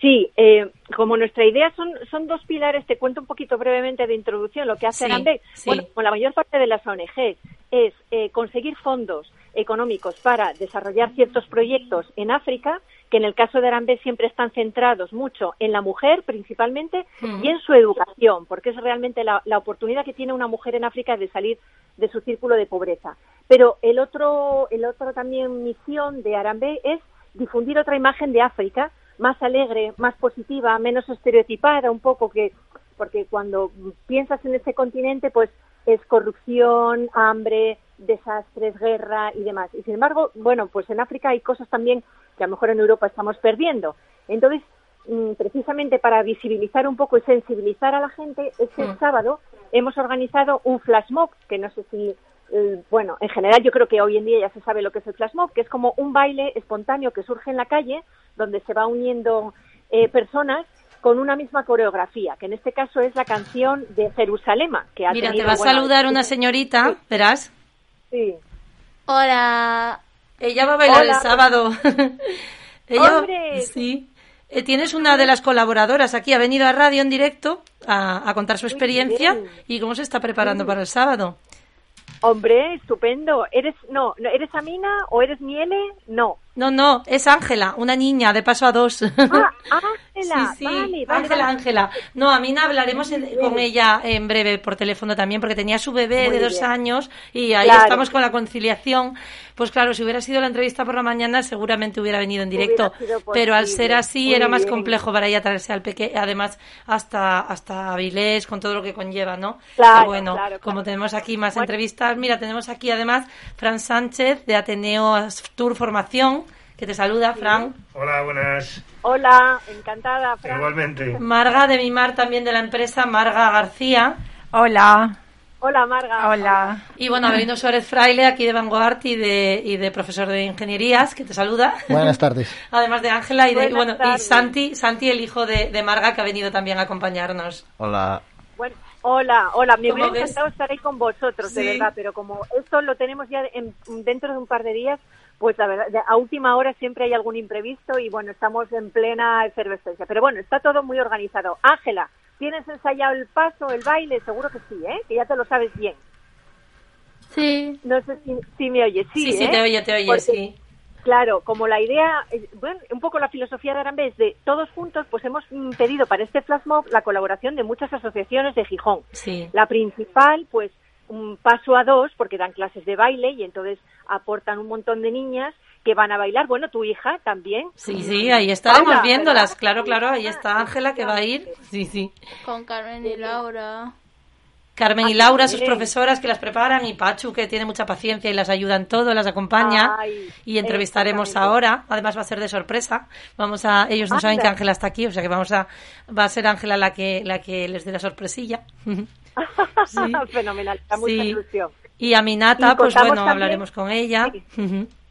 Sí, eh, como nuestra idea son, son dos pilares, te cuento un poquito brevemente de introducción. Lo que hace sí, bueno, con la mayor parte de las ONG, es eh, conseguir fondos económicos para desarrollar ciertos proyectos en África, que en el caso de Arambe siempre están centrados mucho en la mujer principalmente y en su educación, porque es realmente la, la, oportunidad que tiene una mujer en África de salir de su círculo de pobreza. Pero el otro, el otro también misión de Arambe es difundir otra imagen de África más alegre, más positiva, menos estereotipada un poco que porque cuando piensas en ese continente pues es corrupción, hambre, desastres, guerra y demás. Y sin embargo, bueno, pues en África hay cosas también que a lo mejor en Europa estamos perdiendo. Entonces, mm, precisamente para visibilizar un poco y sensibilizar a la gente, este mm. sábado hemos organizado un flash mob, que no sé si bueno, en general yo creo que hoy en día ya se sabe lo que es el flash mob, que es como un baile espontáneo que surge en la calle, donde se va uniendo eh, personas con una misma coreografía, que en este caso es la canción de Jerusalema. Que ha
Mira, te va a saludar una señorita, verás.
Sí.
Hola.
Ella va a bailar el sábado. Ella, Sí. Eh, tienes una de las colaboradoras aquí, ha venido a radio en directo a, a contar su experiencia y cómo se está preparando para el sábado.
Hombre, estupendo. ¿Eres, no, ¿eres Amina o eres Miele? No.
No, no, es Ángela, una niña de paso a dos.
Ah, Ángela, sí, sí,
Ángela, Ángela. No, Amina hablaremos con ella en breve por teléfono también, porque tenía su bebé de dos años y ahí estamos con la conciliación. Pues claro, si hubiera sido la entrevista por la mañana, seguramente hubiera venido en directo. Pero al ser así, era más complejo para ella traerse al pequeño, además hasta, hasta Avilés, con todo lo que conlleva, ¿no?
Claro,
bueno, como tenemos aquí más entrevistas, mira, tenemos aquí además Fran Sánchez de Ateneo Tour Formación que te saluda, Fran.
Hola, buenas.
Hola, encantada, Fran.
Igualmente.
Marga de Mimar, también de la empresa, Marga García.
Hola.
Hola, Marga.
Hola.
Y bueno, Avelino Suárez Fraile, aquí de Vanguard y de, y de profesor de ingenierías, que te saluda.
Buenas tardes.
Además de Ángela y, de, bueno, y Santi, Santi, el hijo de, de, Marga, que ha venido también a acompañarnos.
Hola.
Bueno, hola, hola. Me hubiera encantado estar ahí con vosotros, de verdad, pero como esto lo tenemos ya en, dentro de un par de días, pues la verdad, a última hora siempre hay algún imprevisto y bueno, estamos en plena efervescencia. Pero bueno, está todo muy organizado. Ángela, ¿tienes ensayado el paso, el baile? Seguro que sí, ¿eh? Que ya te lo sabes bien.
Sí.
No sé si, me oyes. Sí,
sí, sí
¿eh?
te oye, te oye, sí.
Claro, como la idea, bueno, un poco la filosofía de Arambe es de todos juntos, pues hemos pedido para este flash mob la colaboración de muchas asociaciones de Gijón.
Sí.
La principal, pues, un paso a dos porque dan clases de baile y entonces aportan un montón de niñas que van a bailar. Bueno, tu hija también.
Sí, sí, ahí estaremos viéndolas. Claro, claro, ahí está Ángela que va a ir. Sí, sí.
Con Carmen y Laura.
Carmen y Laura, sus profesoras que las preparan, y Pachu, que tiene mucha paciencia y las ayuda en todo, las acompaña. y entrevistaremos ahora. Además, va a ser de sorpresa. Vamos a, ellos no saben que Ángela está aquí, o sea que vamos a, va a ser Ángela la que, la que les dé la sorpresilla.
sí. Fenomenal, está mucha ilusión.
Y a Minata, pues bueno, hablaremos con ella.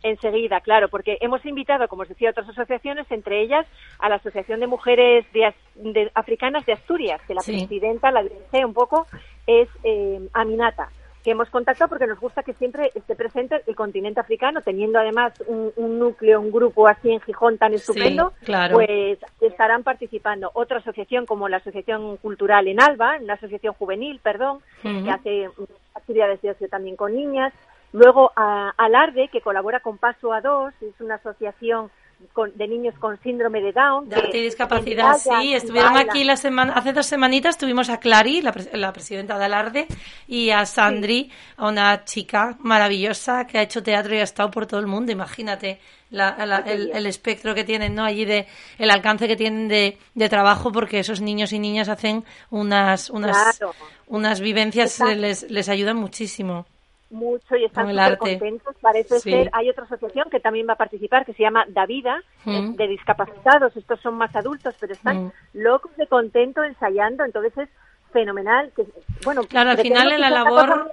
Enseguida, claro, porque hemos invitado, como os decía, a otras asociaciones, entre ellas a la Asociación de Mujeres de, Africanas de Asturias, que la presidenta, la dirige un poco, es eh, Aminata, que hemos contactado porque nos gusta que siempre esté presente el continente africano, teniendo además un, núcleo, un grupo así en Gijón tan estupendo, pues estarán participando. Otra asociación como la Asociación Cultural en Alba, una asociación juvenil, perdón, que hace actividades de ocio también con niñas, Luego a, Alarde, que colabora con Paso a Dos, es una asociación de niños con síndrome de Down.
De discapacidad, sí. Estuvieron aquí la semana, hace dos semanitas tuvimos a Clary, la, presidenta de Alarde, y a Sandri, a una chica maravillosa que ha hecho teatro y ha estado por todo el mundo. Imagínate el, espectro que tienen, ¿no? Allí de, el alcance que tienen de, de trabajo, porque esos niños y niñas hacen unas, unas, unas vivencias, les, les ayudan muchísimo
mucho y están súper contentos. Parece ser, hay otra asociación que también va a participar que se llama Davida, mm. de discapacitados. Estos son más adultos, pero están mm. locos de contento ensayando. Entonces es fenomenal. Que, bueno,
claro, al final la labor,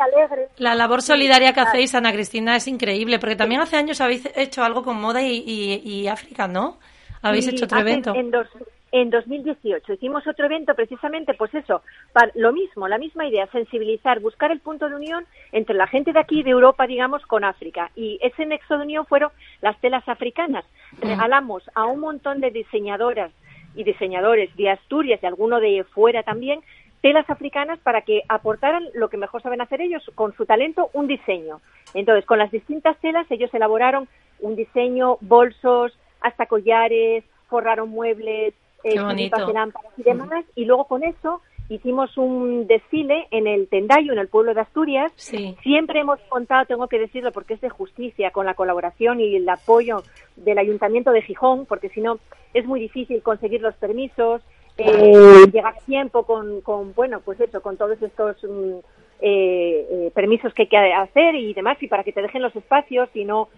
la labor solidaria que hacéis, Ana Cristina, es increíble, porque también hace años habéis hecho algo con moda y, y, África, ¿no? Habéis hecho otro evento.
En dos, en 2018 hicimos otro evento precisamente, pues eso, para lo mismo, la misma idea, sensibilizar, buscar el punto de unión entre la gente de aquí, de Europa, digamos, con África. Y ese nexo de unión fueron las telas africanas. Regalamos a un montón de diseñadoras y diseñadores de Asturias y alguno de fuera también, telas africanas para que aportaran lo que mejor saben hacer ellos, con su talento, un diseño. Entonces, con las distintas telas, ellos elaboraron un diseño, bolsos, hasta collares, forraron muebles, eh, lámparas y demás, y luego con eso hicimos un desfile en el Tendayo, en el pueblo de Asturias. Siempre hemos contado, tengo que decirlo porque es de justicia, con la colaboración y el apoyo del Ayuntamiento de Gijón, porque si no es muy difícil conseguir los permisos, eh, llegar a tiempo con, con, bueno, pues eso, con todos estos mm, eh, eh, permisos que hay que hacer y demás, y para que te dejen los espacios y no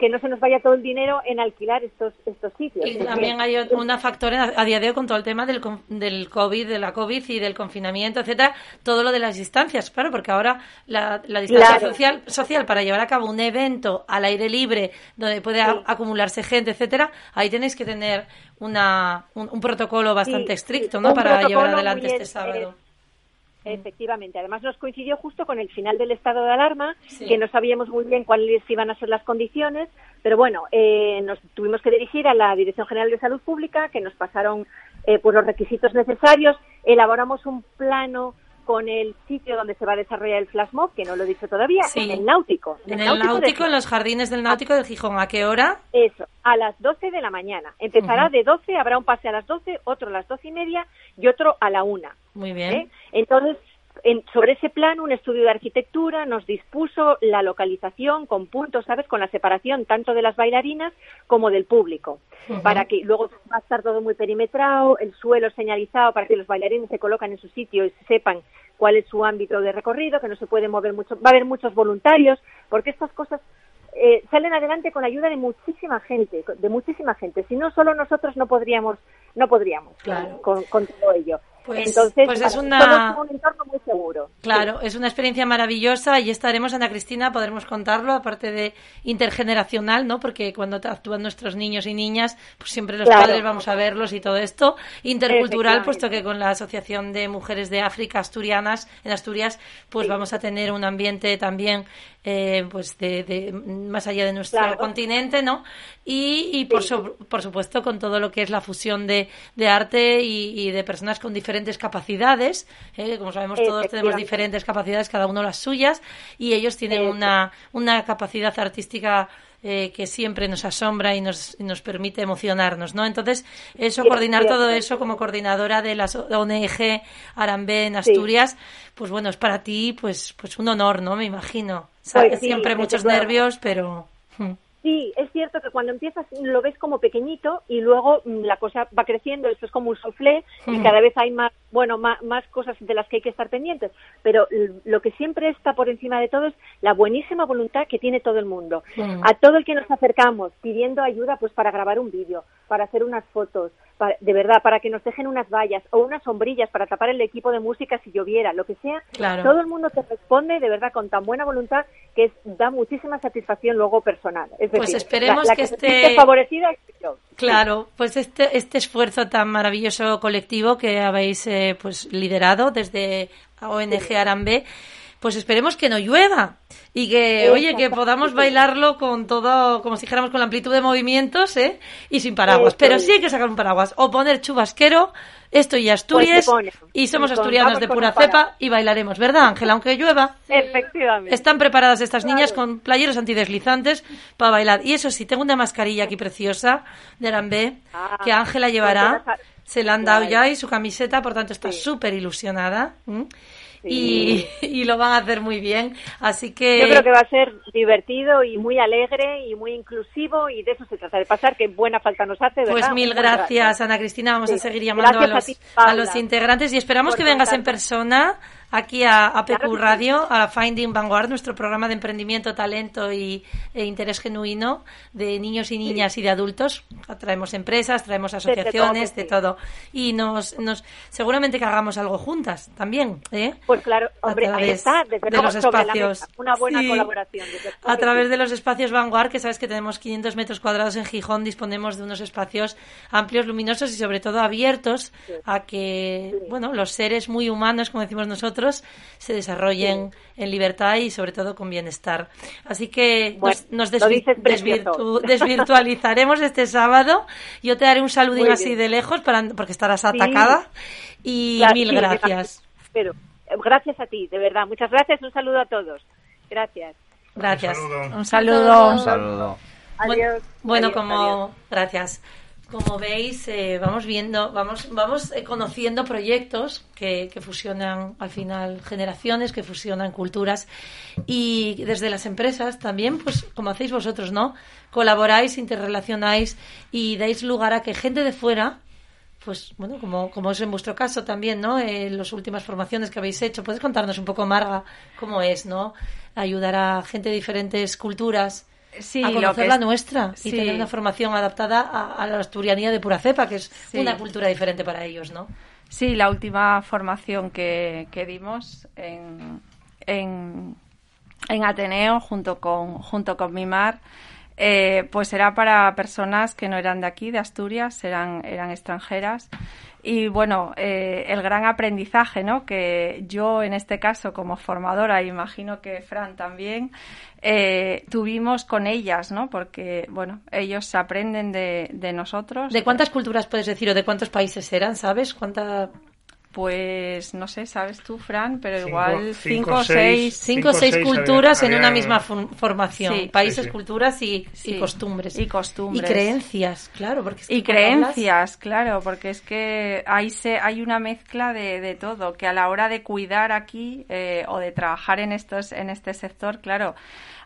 que no se nos vaya todo el dinero en alquilar estos estos sitios.
Y también hay una factor a día de hoy con todo el tema del, del COVID, de la COVID y del confinamiento, etcétera, todo lo de las distancias, claro, porque ahora la, la distancia social, social para llevar a cabo un evento al aire libre donde puede acumularse gente, etcétera, ahí tenéis que tener una, un, protocolo bastante estricto, ¿no? Para llevar adelante este sábado.
Efectivamente. Además nos coincidió justo con el final del estado de alarma, que no sabíamos muy bien cuáles iban a ser las condiciones, pero bueno, eh, nos tuvimos que dirigir a la Dirección General de Salud Pública, que nos pasaron eh, pues los requisitos necesarios, elaboramos un plano con el sitio donde se va a desarrollar el flash mob, que no lo he dicho todavía, en el náutico.
En, el náutico, en los jardines del náutico de Gijón. ¿A qué hora?
Eso, a las 12 de la mañana. Empezará de 12, habrá un pase a las 12, otro a las 12 y media y otro a la 1.
Muy bien. ¿Eh?
Entonces, sobre ese plan, un estudio de arquitectura nos dispuso la localización con puntos, ¿sabes? Con la separación tanto de las bailarinas como del público. Para que luego va a estar todo muy perimetrado, el suelo señalizado para que los bailarines se colocan en su sitio y sepan cuál es su ámbito de recorrido, que no se puede mover mucho. Va a haber muchos voluntarios, porque estas cosas eh, salen adelante con la ayuda de muchísima gente, de muchísima gente. Si no, solo nosotros no podríamos, no podríamos con, con todo ello. Pues, Entonces,
pues es una...
un entorno muy seguro.
Claro, es una experiencia maravillosa y estaremos, Ana Cristina, podremos contarlo, aparte de intergeneracional, ¿no? Porque cuando actúan nuestros niños y niñas, pues siempre los padres vamos a verlos y todo esto. Intercultural, puesto que con la Asociación de Mujeres de África Asturianas, en Asturias, pues vamos a tener un ambiente también, eh, pues de, más allá de nuestro continente, ¿no? Y, por, por supuesto con todo lo que es la fusión de, arte y, y de personas con diferentes diferentes capacidades. ¿eh? Como sabemos, todos tenemos diferentes capacidades, cada uno las suyas, y ellos tienen una, una capacidad artística eh, que siempre nos asombra y nos, nos permite emocionarnos, ¿no? Entonces, eso, coordinar todo eso como coordinadora de la ONG Arambe en Asturias, pues bueno, es para ti, pues, pues un honor, ¿no? Me imagino. Pues siempre muchos nervios, pero... Hmm.
Sí, es cierto que cuando empiezas lo ves como pequeñito y luego mm, la cosa va creciendo, esto es como un soufflé y cada vez hay más, bueno, más, cosas de las que hay que estar pendientes, pero lo que siempre está por encima de todo es la buenísima voluntad que tiene todo el mundo. A todo el que nos acercamos pidiendo ayuda pues para grabar un vídeo, para hacer unas fotos, de verdad, para que nos dejen unas vallas o unas sombrillas para tapar el equipo de música si lloviera, lo que sea, todo el mundo te responde de verdad con tan buena voluntad que da muchísima satisfacción luego personal.
pues esperemos que, esté
favorecida
Claro, pues este, este esfuerzo tan maravilloso colectivo que habéis eh, pues liderado desde ONG Arambe pues esperemos que no llueva y que, oye, que podamos bailarlo con todo, como si dijéramos, con la amplitud de movimientos, ¿eh? Y sin paraguas. Pero sí hay que sacar un paraguas o poner chubasquero, esto y Asturias,
Pues
y somos
Pues
asturianos de pura cepa y bailaremos, ¿verdad, Ángela? Aunque llueva.
Efectivamente.
Están preparadas estas niñas con playeros antideslizantes para bailar. Y eso sí, tengo una mascarilla aquí preciosa de Arambé
Ah,
que Ángela
pues
llevará.
a-
Se la han dado ya y su camiseta, por tanto está
Sí.
súper ilusionada. Y, y lo van a hacer muy bien. Así que...
Yo creo que va a ser divertido y muy alegre y muy inclusivo y de eso se trata de pasar, que buena falta nos hace, ¿verdad?
Pues mil gracias, Ana Cristina. Vamos a seguir llamando a los, a los integrantes y esperamos que vengas en persona aquí a, a PQ
Claro que sí.
Radio, a Finding Vanguard, nuestro programa de emprendimiento, talento y, e interés genuino de niños y niñas y de adultos. Traemos empresas, traemos asociaciones, de todo. Y nos, nos seguramente que hagamos algo juntas también, ¿eh?
Pues claro, hombre,
A
ahí
través
está, desde
de los espacios.
Una buena
Sí.
colaboración.
A través de los espacios Vanguard, que sabes que tenemos 500 metros cuadrados en Gijón, disponemos de unos espacios amplios, luminosos y sobre todo abiertos a que, bueno, los seres muy humanos, como decimos nosotros, se desarrollen en libertad y sobre todo con bienestar. Así que
Bueno,
nos, nos desvi- desvirtu- desvirtualizaremos este sábado. Yo te daré un saludín así de lejos para, porque estarás atacada. Y
Claro,
mil
sí,
gracias.
Pero, gracias a ti, de verdad. Muchas gracias. Un saludo a todos. Gracias.
Gracias.
Un saludo.
Un saludo.
Un saludo.
Adiós.
Bueno,
Adiós,
como
adiós.
gracias. Como veis, eh, vamos viendo, vamos, vamos eh, conociendo proyectos que, que fusionan al final generaciones, que fusionan culturas y desde las empresas también, pues como hacéis vosotros, ¿no? Colaboráis, interrelacionáis y dais lugar a que gente de fuera, pues bueno, como, como es en vuestro caso también, ¿no? En las últimas formaciones que habéis hecho, puedes contarnos un poco, Marga, cómo es, ¿no? Ayudar a gente de diferentes culturas
Sí,
a conocer la
es-
nuestra y tener una formación adaptada a, a la asturianía de pura cepa, que es
Sí.
una cultura diferente para ellos, ¿no?
Sí, la última formación que, que dimos en, en, en Ateneo junto con, junto con Mimar, eh, pues era para personas que no eran de aquí, de Asturias, eran, eran extranjeras. Y bueno, eh, el gran aprendizaje, ¿no? Que yo en este caso como formadora, imagino que Fran también, eh, tuvimos con ellas, ¿no? Porque, bueno, ellos aprenden de, de nosotros.
¿De cuántas culturas puedes decir o de cuántos países eran, sabes? ¿Cuánta...
Pues no sé, sabes tú, Fran, pero
Cinco-
igual
cinco,
cinco o
seis.
seis.
Cinco seis
seis
culturas
había-
en una misma formación.
Sí.
Países,
Sí, sí.
culturas y, y costumbres.
Y costumbres.
Y creencias, claro. Porque es que
Y
hablas-
creencias, claro, porque es que hay, se, hay una mezcla de, de todo, que a la hora de cuidar aquí eh, o de trabajar en, estos, en este sector, claro,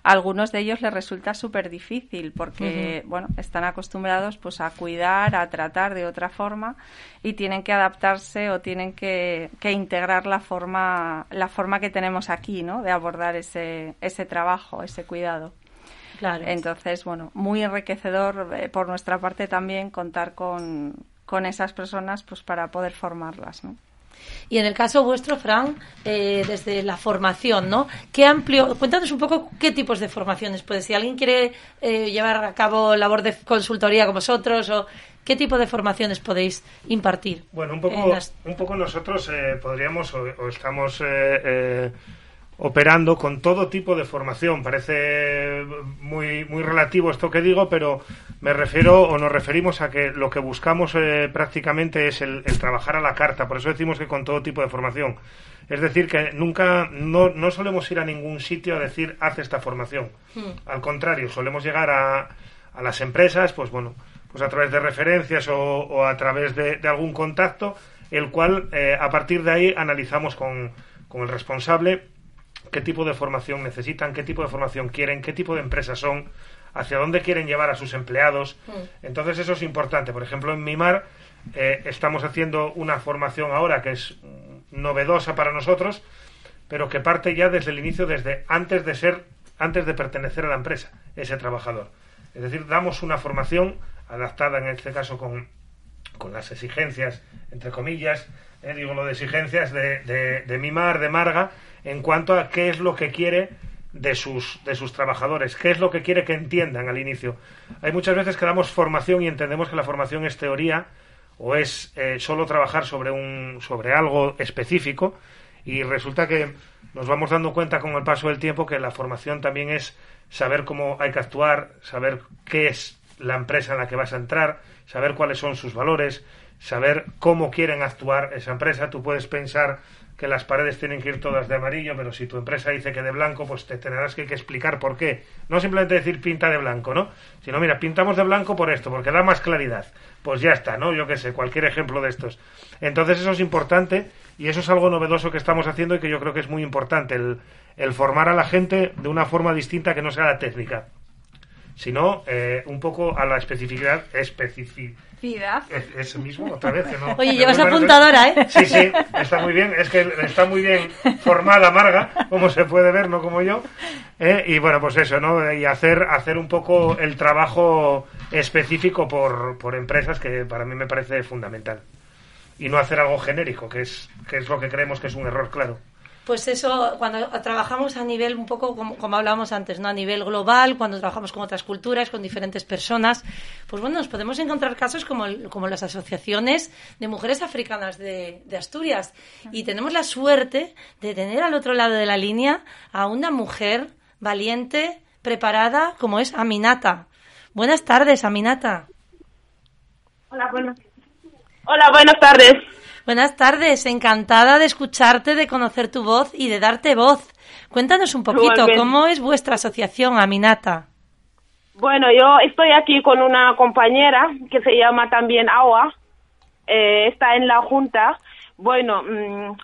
a algunos de ellos les resulta súper difícil porque, bueno, están acostumbrados pues a cuidar, a tratar de otra forma y tienen que adaptarse o tienen que, que integrar la forma, la forma que tenemos aquí, ¿no? De abordar ese, ese trabajo, ese cuidado.
Claro.
Entonces, bueno, muy enriquecedor eh, por nuestra parte también contar con, con esas personas pues para poder formarlas, ¿no?
Y en el caso vuestro, Fran, eh, desde la formación, ¿no? ¿Qué amplio? Cuéntanos un poco qué tipos de formaciones puede. Si alguien quiere eh, llevar a cabo labor de consultoría con vosotros, o qué tipo de formaciones podéis impartir.
Bueno, un poco,
las-
un poco nosotros eh, podríamos o, o estamos eh, eh, operando con todo tipo de formación. Parece muy, muy relativo esto que digo, pero me refiero o nos referimos a que lo que buscamos eh, prácticamente es el, el trabajar a la carta. Por eso decimos que con todo tipo de formación. Es decir, que nunca, no, no solemos ir a ningún sitio a decir, haz esta formación. Al contrario, solemos llegar a, a las empresas, pues bueno, pues a través de referencias o, o a través de, de algún contacto, el cual eh, a partir de ahí analizamos con, con el responsable qué tipo de formación necesitan, qué tipo de formación quieren, qué tipo de empresas son, hacia dónde quieren llevar a sus empleados. Entonces eso es importante. Por ejemplo, en Mimar eh, estamos haciendo una formación ahora que es mm, novedosa para nosotros, pero que parte ya desde el inicio, desde antes de ser, antes de pertenecer a la empresa, ese trabajador. Es decir, damos una formación adaptada en este caso con, con las exigencias, entre comillas, eh, digo lo de exigencias de, de, de Mimar, de Marga, en cuanto a qué es lo que quiere de sus, de sus trabajadores, qué es lo que quiere que entiendan al inicio. Hay muchas veces que damos formación y entendemos que la formación es teoría o es eh, solo trabajar sobre, un, sobre algo específico y resulta que nos vamos dando cuenta con el paso del tiempo que la formación también es saber cómo hay que actuar, saber qué es la empresa en la que vas a entrar, saber cuáles son sus valores, saber cómo quieren actuar esa empresa. Tú puedes pensar que las paredes tienen que ir todas de amarillo, pero si tu empresa dice que de blanco, pues te tendrás que, explicar por qué. No simplemente decir pinta de blanco, ¿no? Sino, mira, pintamos de blanco por esto, porque da más claridad. Pues ya está, ¿no? Yo qué sé, cualquier ejemplo de estos. Entonces eso es importante y eso es algo novedoso que estamos haciendo y que yo creo que es muy importante, el, el formar a la gente de una forma distinta que no sea la técnica sino eh, un poco a la especificidad, especificidad es, mismo, otra vez. Que no,
Oye, llevas apuntadora, ¿eh?
Sí, sí, está muy bien. Es que está muy bien formada Marga, como se puede ver, no como yo. ¿eh? Y bueno, pues eso, ¿no? Y hacer, hacer un poco el trabajo específico por, por empresas que para mí me parece fundamental. Y no hacer algo genérico, que es, que es lo que creemos que es un error, claro.
Pues eso, cuando trabajamos a nivel un poco como, como, hablábamos antes, ¿no? A nivel global, cuando trabajamos con otras culturas, con diferentes personas, pues bueno, nos podemos encontrar casos como, como las asociaciones de mujeres africanas de, de, Asturias. Y tenemos la suerte de tener al otro lado de la línea a una mujer valiente, preparada, como es Aminata. Buenas tardes, Aminata.
Hola, buenas. Hola, buenas tardes.
Buenas tardes, encantada de escucharte, de conocer tu voz y de darte voz. Cuéntanos un poquito, ¿cómo es vuestra asociación, Aminata?
Bueno, yo estoy aquí con una compañera que se llama también Awa, eh, está en la Junta. Bueno, mm,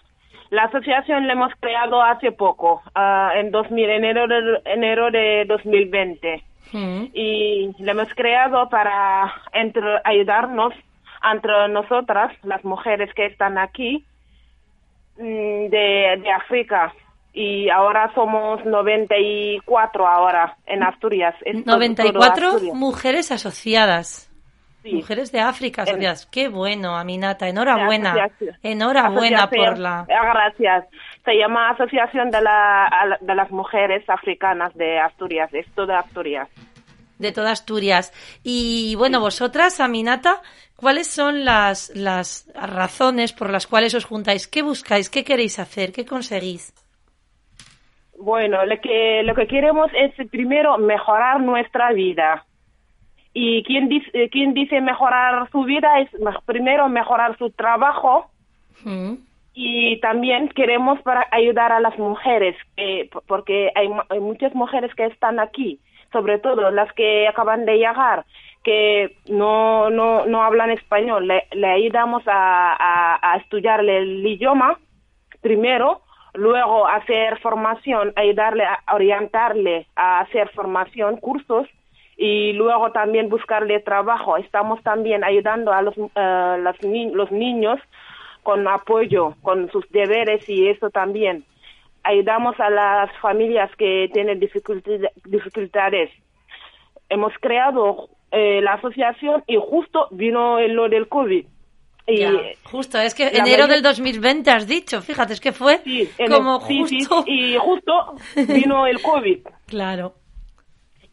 la asociación la hemos creado hace poco, uh, en 2000, enero de, enero de 2020. Mm. Y la hemos creado para entre, ayudarnos entre nosotras, las mujeres que están aquí mm, de, de África. Y ahora somos 94 ahora en Asturias.
94 mujeres asociadas. Mujeres de África asociadas. Qué bueno, Aminata. Enhorabuena. Enhorabuena por la.
Ah, gracias. Se llama Asociación de, la, de las Mujeres Africanas de Asturias. Es toda Asturias.
De toda Asturias. Y bueno, vosotras, Aminata, ¿Cuáles son las, las razones por las cuales os juntáis? ¿Qué buscáis? ¿Qué queréis hacer? ¿Qué conseguís?
Bueno, lo que, lo que queremos es primero mejorar nuestra vida. Y quien dice, eh, quien dice mejorar su vida es primero mejorar su trabajo. Y también queremos para ayudar a las mujeres, porque hay, hay muchas mujeres que están aquí, sobre todo las que acaban de llegar que no, no, no hablan español. Le, le ayudamos a, a, estudiar el idioma primero, luego hacer formación, ayudarle a orientarle a hacer formación, cursos y luego también buscarle trabajo. Estamos también ayudando a los, uh, los, los niños con apoyo, con sus deberes y eso también. Ayudamos a las familias que tienen dificultades. Hemos creado eh, la asociación y justo vino lo del COVID.
Y justo, es que enero del 2020 has dicho, fíjate, es que fue como justo.
y justo vino el COVID.
claro.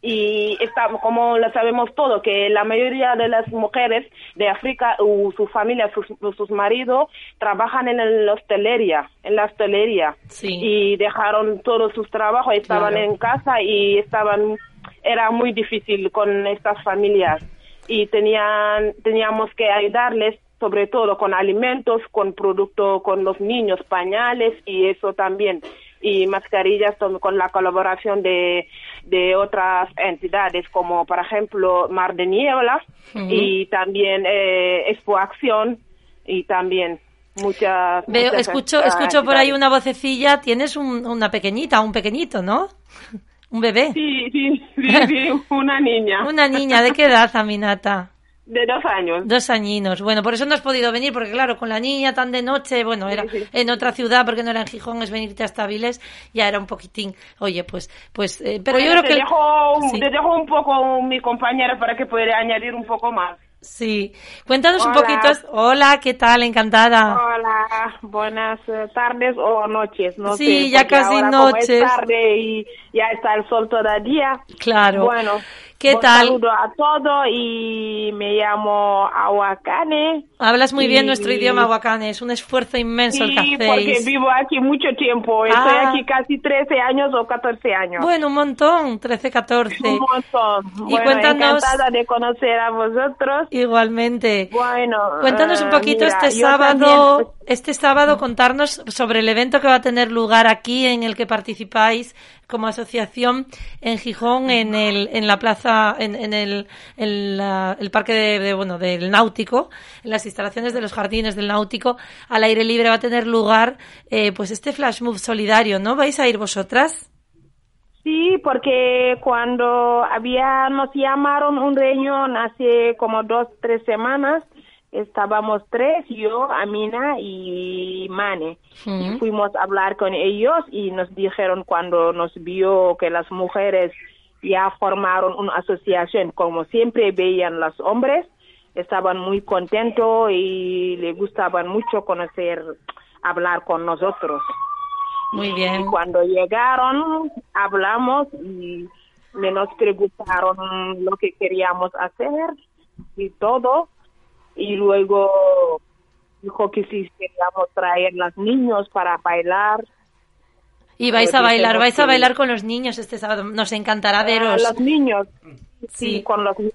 Y está, como lo sabemos todo, que la mayoría de las mujeres de África, o sus familias, sus, sus maridos, trabajan en la hostelería, en la hostelería. Y dejaron todos sus trabajos, estaban en casa y estaban era muy difícil con estas familias. Y tenían, teníamos que ayudarles sobre todo con alimentos, con productos, con los niños, pañales y eso también, y mascarillas con la colaboración de, de otras entidades como por ejemplo Mar de Niebla y también eh, Expo Acción y también muchas...
Veo, escucho, escucho por ahí una vocecilla, tienes una pequeñita, un pequeñito, ¿no? ¿Un bebé?
Sí, sí, sí, una niña.
una niña, ¿de qué edad, Aminata?
De dos años.
Dos añinos. Bueno, por eso no has podido venir, porque claro, con la niña tan de noche, bueno, era en otra ciudad, porque no era en Gijón, es venirte hasta Viles, ya era un poquitín. Oye, pues, pues, eh, pero yo creo
te
que...
Dejo, Te dejo un poco mi compañera para que pueda añadir un poco más.
Sí, cuéntanos un poquito. Hola, ¿qué tal? Encantada.
Hola, buenas eh, tardes o noches. No
sí, ya casi noches.
es tarde y ya está el sol todavía.
Claro.
Bueno.
¿Qué
Un
tal?
saludo a todos y me llamo Awakane.
Hablas muy bien
Y-
nuestro idioma, Wakane. Es un esfuerzo inmenso el que
Sí,
hacéis.
porque vivo aquí mucho tiempo. Estoy
Ah.
aquí casi 13 años o 14 años.
Bueno, un montón, 13, 14.
Un montón.
Y
bueno,
cuéntanos-
encantada de conocer a vosotros.
Igualmente.
Bueno,
Cuéntanos un
eh,
poquito
mira,
este sábado,
también,
este sábado contarnos sobre el evento que va a tener lugar aquí en el que participáis como asociación en Gijón en el en la plaza en, en el el parque de, de, bueno del náutico en las instalaciones de los jardines del náutico al aire libre va a tener lugar eh, pues este flash move solidario no vais a ir vosotras
Sí, porque cuando había, nos llamaron un reunión hace como dos, tres semanas, estábamos tres, yo, Amina y Mane. Y fuimos a hablar con ellos y nos dijeron cuando nos vio que las mujeres ya formaron una asociación, como siempre veían los hombres, estaban muy contentos y les gustaban mucho conocer, hablar con nosotros.
muy bien
Y cuando llegaron, hablamos y me nos preguntaron lo que queríamos hacer y todo. Y luego dijo que si queríamos traer los niños para bailar.
y vais a
Pues
bailar vais a bailar con los niños este sábado nos encantará
A
veros
los niños.
Sí.
Sí, con los niños.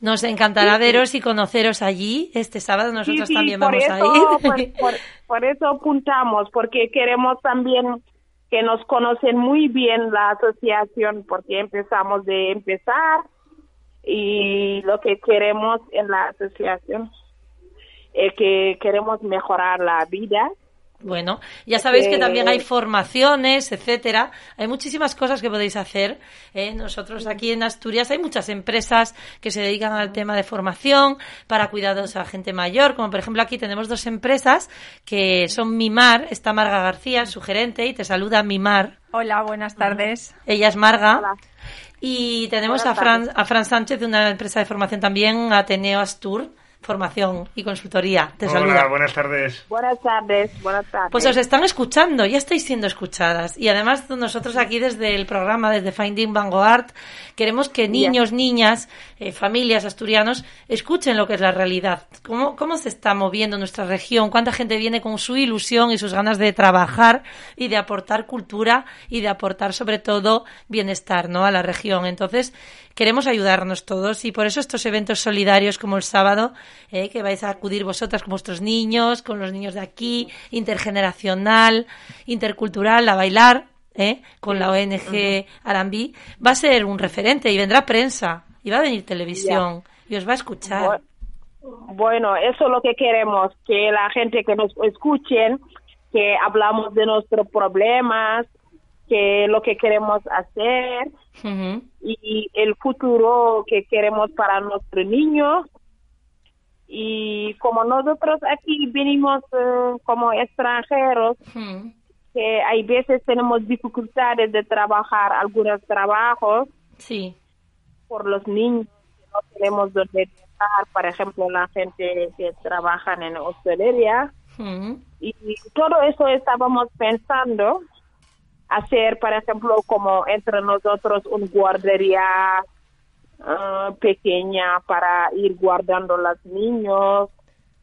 Nos encantará veros y conoceros allí. Este sábado nosotros
Sí, sí,
también vamos
eso,
a ir.
Por, por- por eso apuntamos, porque queremos también que nos conocen muy bien la asociación, porque empezamos de empezar y lo que queremos en la asociación es que queremos mejorar la vida.
Bueno, ya sabéis que
Eh,
también hay formaciones, etcétera. Hay muchísimas cosas que podéis hacer. ¿eh? Nosotros aquí en Asturias hay muchas empresas que se dedican al tema de formación para cuidados a gente mayor. Como por ejemplo aquí tenemos dos empresas que son Mimar. Está Marga García, su gerente, y te saluda Mimar.
Hola, buenas tardes.
Ella es Marga.
Hola.
Y tenemos a Fran, a Fran Sánchez de una empresa de formación también, Ateneo Astur, formación y consultoría. Te
Hola,
saluda.
buenas tardes.
Buenas tardes, buenas tardes.
Pues os están escuchando, ya estáis siendo escuchadas. Y además nosotros aquí desde el programa, desde Finding Vanguard, queremos que niños, niñas, eh, familias asturianos escuchen lo que es la realidad. ¿Cómo, ¿Cómo se está moviendo nuestra región? ¿Cuánta gente viene con su ilusión y sus ganas de trabajar y de aportar cultura y de aportar sobre todo bienestar ¿no? a la región? Entonces, queremos ayudarnos todos y por eso estos eventos solidarios como el sábado, eh, que vais a acudir vosotras con vuestros niños, con los niños de aquí, intergeneracional, intercultural, a bailar, eh, con la ONG Arambí, va a ser un referente y vendrá prensa y va a venir televisión y os va a escuchar.
Bueno, eso es lo que queremos, que la gente que nos escuchen, que hablamos de nuestros problemas, que lo que queremos hacer Y el futuro que queremos para nuestros niños. Y como nosotros aquí venimos eh, como extranjeros, que hay veces tenemos dificultades de trabajar algunos trabajos
Sí.
por los niños que no tenemos donde estar, por ejemplo, la gente que trabaja en hostelería. Y todo eso estábamos pensando hacer, por ejemplo, como entre nosotros un guardería ah, pequeña para ir guardando los niños,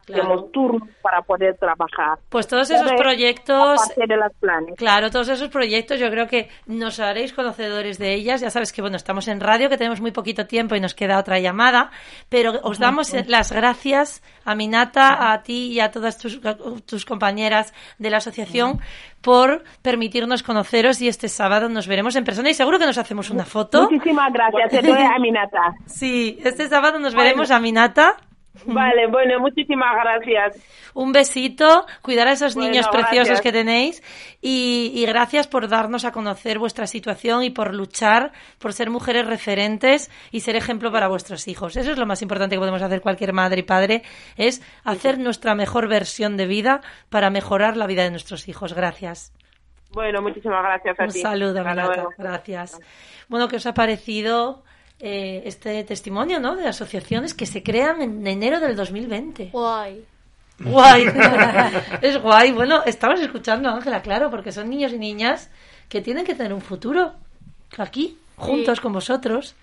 Claro.
tenemos turnos para poder trabajar.
Pues todos esos
es
proyectos
de los planes.
Claro, todos esos proyectos yo creo que nos haréis conocedores de ellas. Ya sabes que, bueno, estamos en radio, que tenemos muy poquito tiempo y nos queda otra llamada, pero os damos las gracias a Minata, a ti y a todas tus, tus compañeras de la asociación por permitirnos conoceros y este sábado nos veremos en persona y seguro que nos hacemos una foto.
Muchísimas gracias. A Aminata.
Sí, este sábado nos veremos a Minata.
Vale, bueno, muchísimas gracias.
Un besito, cuidar a esos
Bueno,
niños preciosos
gracias.
que tenéis y, y gracias por darnos a conocer vuestra situación y por luchar por ser mujeres referentes y ser ejemplo para vuestros hijos. Eso es lo más importante que podemos hacer cualquier madre y padre, es hacer nuestra mejor versión de vida para mejorar la vida de nuestros hijos. Gracias.
Bueno, muchísimas gracias a
Un
ti.
saludo. Gracias. Bueno, ¿qué os ha parecido eh, este testimonio ¿no? de asociaciones que se crean en enero del 2020?
Guay.
Guay. es guay. Bueno, estamos escuchando Ángela, claro, porque son niños y niñas que tienen que tener un futuro aquí, juntos con vosotros.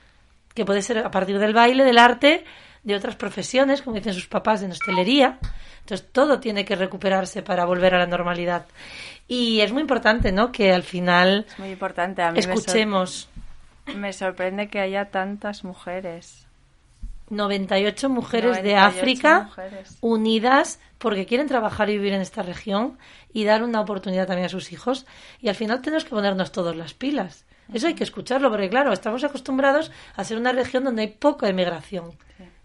que puede ser a partir del baile, del arte, de otras profesiones, como dicen sus papás, de hostelería. Entonces todo tiene que recuperarse para volver a la normalidad. Y es muy importante, ¿no? Que al final
Es muy importante. A mí
escuchemos
Me sorprende que haya tantas mujeres.
98 mujeres de
98
África
mujeres.
unidas porque quieren trabajar y vivir en esta región y dar una oportunidad también a sus hijos. Y al final tenemos que ponernos todos las pilas. Eso hay que escucharlo, porque claro, estamos acostumbrados a ser una región donde hay poca emigración.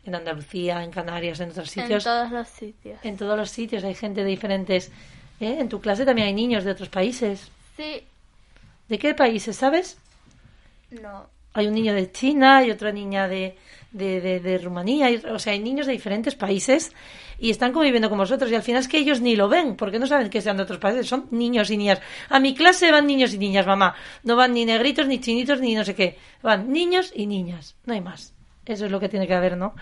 En Andalucía, en Canarias, en otros
En
sitios.
todos los sitios.
En todos los sitios hay gente de diferentes. ¿eh? En tu clase también hay niños de otros países.
Sí,
¿De qué países, sabes?
No.
Hay un niño de China y otra niña de, de, de- de Rumanía. o sea, hay niños de diferentes países y están conviviendo con vosotros. Y al final es que ellos ni lo ven porque no saben que sean de otros países. Son niños y niñas. A mi clase van niños y niñas, mamá. No van ni negritos, ni chinitos, ni no sé qué. Van niños y niñas. No hay más. Eso es lo que tiene que haber, ¿no?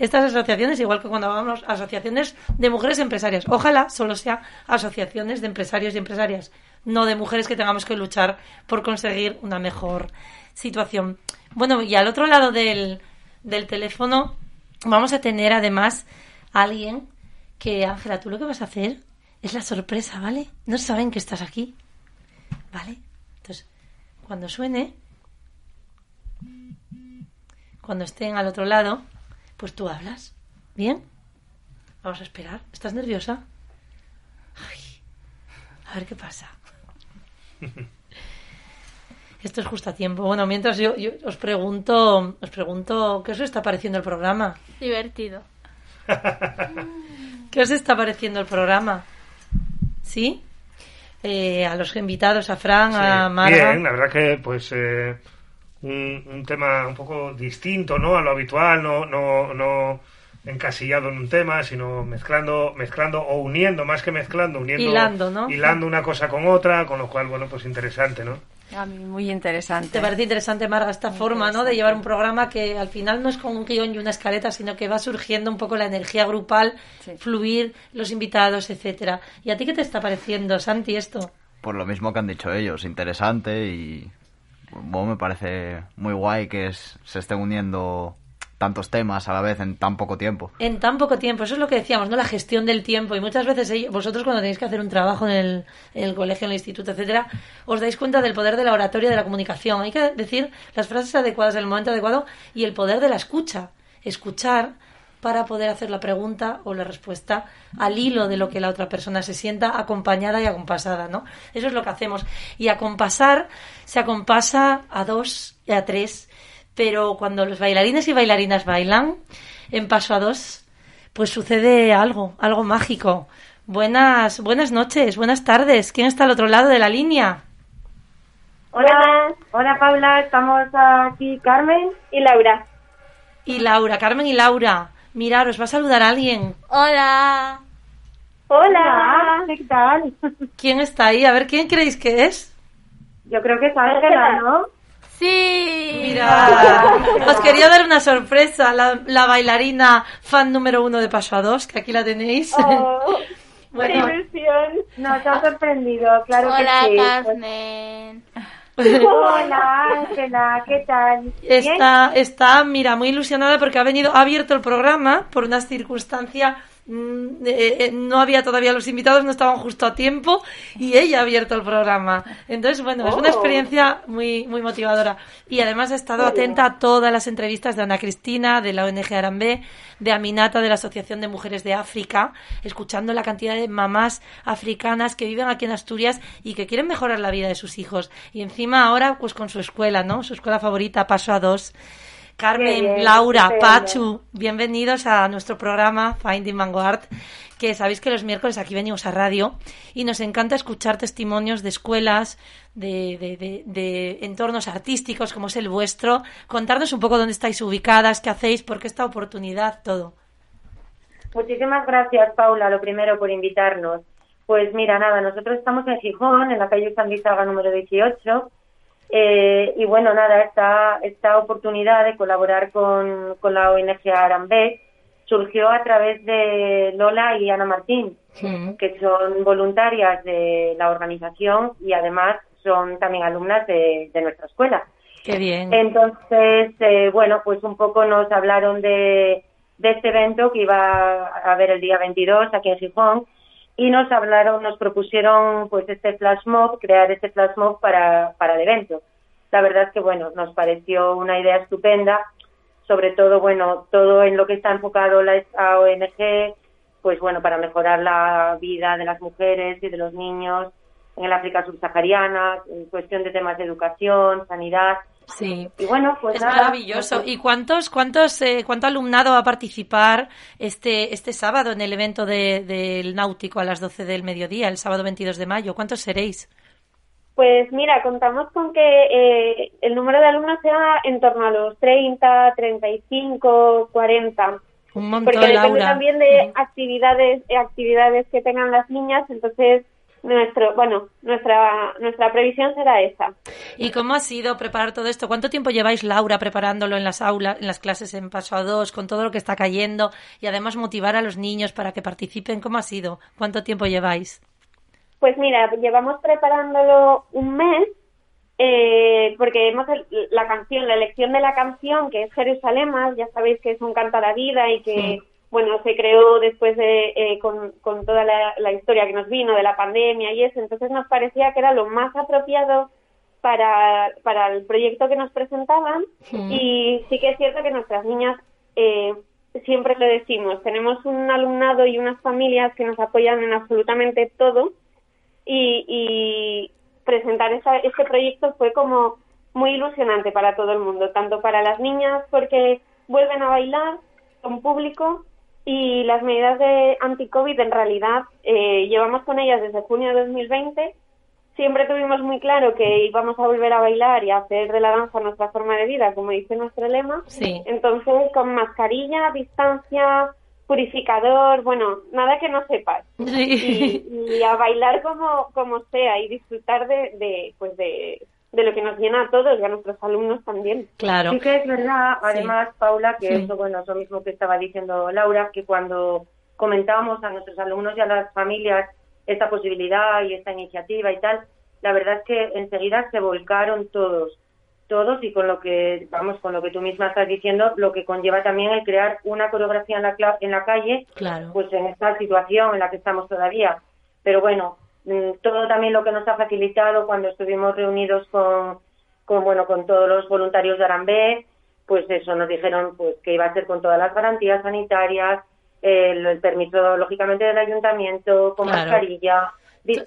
Estas asociaciones, igual que cuando hablamos asociaciones de mujeres empresarias, ojalá solo sea asociaciones de empresarios y empresarias, no de mujeres que tengamos que luchar por conseguir una mejor situación. Bueno, y al otro lado del, del teléfono vamos a tener además a alguien que, Ángela, tú lo que vas a hacer es la sorpresa, ¿vale? No saben que estás aquí, ¿vale? Entonces, cuando suene, cuando estén al otro lado, pues tú hablas. ¿Bien? Vamos a esperar. ¿Estás nerviosa? A ver qué pasa. Esto es justo a tiempo. Bueno, mientras yo, yo os pregunto, os pregunto, ¿qué os está pareciendo el programa?
Divertido.
¿Qué os está pareciendo el programa? ¿Sí? Eh, a los invitados, a Fran, a Marga.
Bien, la verdad que pues eh, un, un tema un poco distinto, ¿no? A lo habitual, no, no, no encasillado en un tema, sino mezclando, mezclando o uniendo, más que mezclando, uniendo,
Hilando, ¿no?
hilando una cosa con otra, con lo cual, bueno, pues interesante, ¿no?
A mí muy interesante.
¿Te parece interesante, Marga, esta forma ¿no? de llevar un programa que al final no es con un guion y una escaleta, sino que va surgiendo un poco la energía grupal,
Sí.
fluir, los invitados, etcétera? ¿Y a ti qué te está pareciendo, Santi, esto?
Por lo mismo que han dicho ellos, interesante y bueno, me parece muy guay que es- se estén uniendo tantos temas a la vez en tan poco tiempo.
En tan poco tiempo, eso es lo que decíamos, ¿no? La gestión del tiempo. Y muchas veces vosotros cuando tenéis que hacer un trabajo en el, en el colegio, en el instituto, etcétera, os dais cuenta del poder de la oratoria, de la comunicación. Hay que decir las frases adecuadas en el momento adecuado y el poder de la escucha. Escuchar para poder hacer la pregunta o la respuesta al hilo de lo que la otra persona se sienta acompañada y acompasada, ¿no? Eso es lo que hacemos. Y acompasar se acompasa a dos y a tres, pero cuando los bailarines y bailarinas bailan en paso a dos, pues sucede algo, algo mágico. Buenas, buenas noches, buenas tardes. ¿Quién está al otro lado de la línea?
Hola, hola Paula, estamos aquí Carmen y Laura.
Y Laura, Carmen y Laura. Mirar, os va a saludar alguien.
Hola.
Hola, ¿qué tal?
¿Quién está ahí? A ver, ¿quién creéis que es?
Yo creo que es Ángela, ¿no?
Sí.
Mira, os quería dar una sorpresa. La, la bailarina fan número uno de Paso a Dos, que aquí la tenéis.
Oh,
Bueno.
qué ilusión. Nos ha sorprendido, claro
Hola,
que sí.
Carmen.
Hola, Ángela, ¿qué tal?
Está, está, mira, muy ilusionada porque ha venido, ha abierto el programa por una circunstancia. Mm, eh, eh, no había todavía los invitados, no estaban justo a tiempo y ella ha abierto el programa. Entonces, bueno, es una
Oh.
experiencia muy, muy motivadora. Y además ha estado atenta a todas las entrevistas de Ana Cristina, de la ONG Arambé, de Aminata, de la Asociación de Mujeres de África, escuchando la cantidad de mamás africanas que viven aquí en Asturias y que quieren mejorar la vida de sus hijos. Y encima ahora, pues con su escuela, ¿no? Su escuela favorita, Paso a Dos. Carmen,
bien,
Laura. Pachu, bienvenidos a nuestro programa Finding Vanguard, que sabéis que los miércoles aquí venimos a radio y nos encanta escuchar testimonios de escuelas, de, de- de- de entornos artísticos como es el vuestro, contarnos un poco dónde estáis ubicadas, qué hacéis, por qué esta oportunidad, todo.
Muchísimas gracias, Paula, lo primero, por invitarnos. Pues mira, nada, nosotros estamos en Gijón, en la calle San Lizarga número 18, eh, y bueno, nada, esta, esta oportunidad de colaborar con, con la ONG Arambé surgió a través de Lola y Ana Martín, que son voluntarias de la organización y además son también alumnas de, de nuestra escuela.
Qué bien.
Entonces, eh, bueno, pues un poco nos hablaron de, de este evento que iba a haber el día 22 aquí en Gijón y nos hablaron, nos propusieron pues este flash mob, crear este flash mob para, para el evento. La verdad es que, bueno, nos pareció una idea estupenda, sobre todo, bueno, todo en lo que está enfocado la ONG, pues bueno, para mejorar la vida de las mujeres y de los niños en el África subsahariana, en cuestión de temas de educación, sanidad.
Sí.
Y bueno, pues
es
nada,
maravilloso. ¿Y cuántos, cuántos, eh, cuánto alumnado va a participar este, este sábado en el evento de- del náutico a las 12 del mediodía, el sábado 22 de mayo? ¿Cuántos seréis?
Pues mira, contamos con que eh, el número de alumnos sea en torno a los 30, 35, 40.
Un montón,
Porque depende
Laura.
también de actividades, eh, actividades que tengan las niñas, entonces nuestro, bueno, nuestra nuestra previsión será esa.
¿Y cómo ha sido preparar todo esto? ¿Cuánto tiempo lleváis, Laura, preparándolo en las aulas, en las clases en paso a dos, con todo lo que está cayendo y además motivar a los niños para que participen? ¿Cómo ha sido? ¿Cuánto tiempo lleváis?
Pues mira, llevamos preparándolo un mes eh, porque hemos la canción, la elección de la canción que es Jerusalema, ya sabéis que es un canto a la vida y que
Sí.
Bueno se creó después de eh, con, con toda la, la historia que nos vino de la pandemia y eso, entonces nos parecía que era lo más apropiado para, para el proyecto que nos presentaban. Y sí que es cierto que nuestras niñas eh, siempre lo decimos, tenemos un alumnado y unas familias que nos apoyan en absolutamente todo. Y, y presentar esa- este proyecto fue como muy ilusionante para todo el mundo, tanto para las niñas porque vuelven a bailar con público y las medidas de anti-COVID en realidad eh, llevamos con ellas desde junio de 2020. Siempre tuvimos muy claro que íbamos a volver a bailar y a hacer de la danza nuestra forma de vida, como dice nuestro lema.
Sí.
Entonces, con mascarilla, distancia, purificador, bueno, nada que no sepas
Sí.
y, y a bailar como, como sea y disfrutar de, de pues de, de lo que nos llena a todos y a nuestros alumnos también.
Claro.
Sí que es verdad, además, Paula, que
Sí.
eso, bueno, es lo mismo que estaba diciendo Laura, que cuando comentábamos a nuestros alumnos y a las familias esta posibilidad y esta iniciativa y tal, la verdad es que enseguida se volcaron todos, todos y con lo que, vamos, con lo que tú misma estás diciendo, lo que conlleva también el crear una coreografía en la, en la calle,
Claro.
pues en esta situación en la que estamos todavía. Pero bueno, todo también lo que nos ha facilitado cuando estuvimos reunidos con, con bueno, con todos los voluntarios de Arambé, pues eso, nos dijeron pues que iba a ser con todas las garantías sanitarias, el, el permiso lógicamente del ayuntamiento, con
Claro.
mascarilla.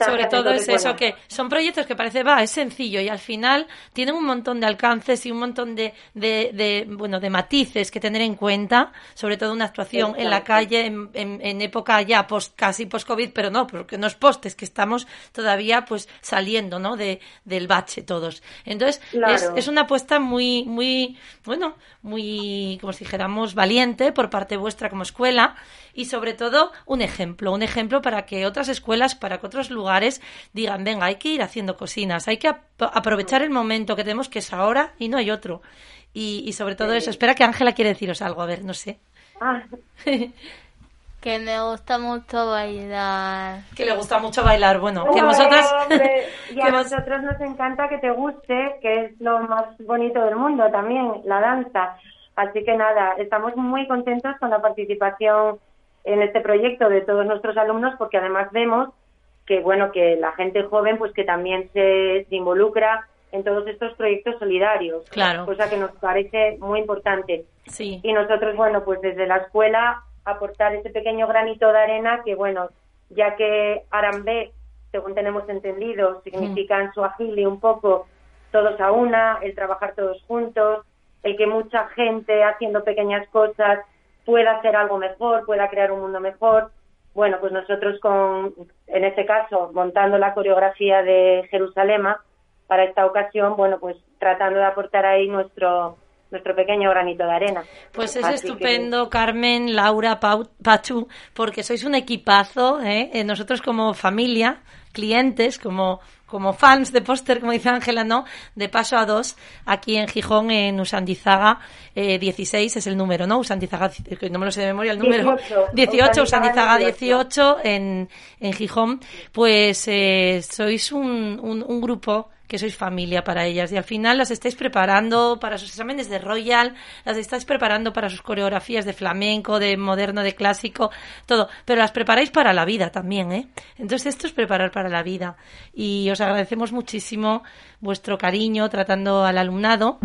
Sobre todo es eso, que son proyectos que parece, va, es sencillo y al final tienen un montón de alcances y un montón de, de, de, bueno, de matices que tener en cuenta, sobre todo una actuación en la calle en, en, en época ya post, casi post-COVID, pero no, porque no es post, es que estamos todavía pues saliendo, ¿no? De, del bache todos. Entonces,
Claro.
es, es una apuesta muy, muy, bueno, muy, como si dijéramos, valiente por parte vuestra como escuela y sobre todo un ejemplo, un ejemplo para que otras escuelas, para que otros lugares digan, venga, hay que ir haciendo cocinas, hay que ap- aprovechar el momento que tenemos que es ahora y no hay otro. Y, y sobre todo eso, espera que Ángela quiere deciros algo, a ver, no sé.
ah,
Que me gusta mucho bailar.
Que le gusta mucho bailar, bueno, que vosotras...
y a nosotros nos encanta que te guste, que es lo más bonito del mundo también, la danza. Así que nada, estamos muy contentos con la participación en este proyecto de todos nuestros alumnos porque además vemos que bueno que la gente joven pues que también se, se involucra en todos estos proyectos solidarios,
Claro.
cosa que nos parece muy importante.
Sí.
Y nosotros, bueno, pues desde la escuela aportar ese pequeño granito de arena que, bueno, ya que Arambé, según tenemos entendido, significa en su agili un poco todos a una, el trabajar todos juntos, el que mucha gente haciendo pequeñas cosas pueda hacer algo mejor, pueda crear un mundo mejor. Bueno, pues nosotros con, en este caso, montando la coreografía de Jerusalema para esta ocasión, bueno, pues tratando de aportar ahí nuestro nuestro pequeño granito de arena.
Pues es
Así que-
estupendo, Carmen, Laura, Pau- Pachu, porque sois un equipazo, ¿eh? Eh, nosotros como familia, clientes, como, como fans de póster, como dice Ángela, ¿no? De paso a dos, aquí en Gijón, en Usandizaga, eh, 16 es el número, ¿no? Usandizaga, que no me lo sé de memoria el número.
18,
18, Usandizaga
Usandizaga
18 en, en Gijón. Pues eh, sois un, un, un grupo que sois familia para ellas. Y al final las estáis preparando para sus exámenes de Royal, las estáis preparando para sus coreografías de flamenco, de moderno, de clásico, todo, pero las preparáis para la vida también, ¿eh? Entonces esto es preparar para la vida. Y os agradecemos muchísimo vuestro cariño tratando al alumnado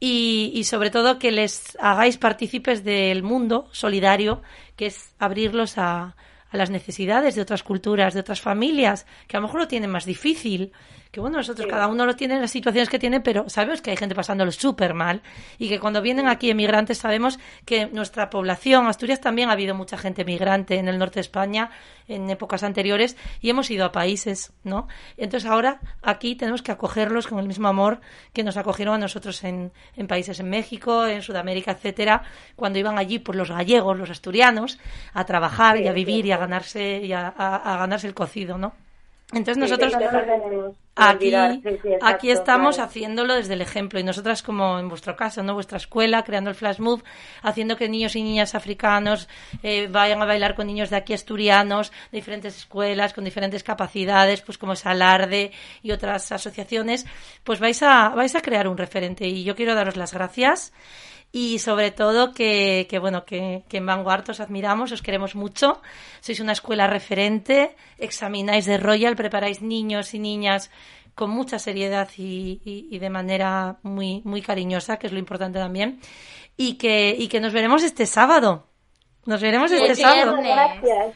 y, y, sobre todo que les hagáis partícipes del mundo solidario, que es abrirlos a, a las necesidades de otras culturas, de otras familias, que a lo mejor lo tienen más difícil, que bueno, nosotros cada uno lo tiene en las situaciones que tiene, pero sabemos que hay gente pasándolo súper mal y que cuando vienen aquí emigrantes sabemos que nuestra población, Asturias también ha habido mucha gente migrante en el norte de España en épocas anteriores y hemos ido a países, ¿no? Entonces ahora aquí tenemos que acogerlos con el mismo amor que nos acogieron a nosotros en, en países en México, en Sudamérica, etcétera, cuando iban allí pues los gallegos, los asturianos, a trabajar y a vivir y a ganarse y a, a, a ganarse el cocido, ¿no? Entonces nosotros aquí, aquí estamos haciéndolo desde el ejemplo y nosotras como en vuestro caso, ¿no? Vuestra escuela, creando el flash move, haciendo que niños y niñas africanos eh, vayan a bailar con niños de aquí asturianos, de diferentes escuelas, con diferentes capacidades, pues como es Alarde y otras asociaciones, pues vais a, vais a crear un referente y yo quiero daros las gracias y sobre todo que, que bueno, que, que en Vanguard os admiramos, os queremos mucho, sois una escuela referente, examináis de Royal, preparáis niños y niñas con mucha seriedad y, y, y de manera muy, muy cariñosa, que es lo importante también, y que, y que nos veremos este sábado. Nos veremos este sábado.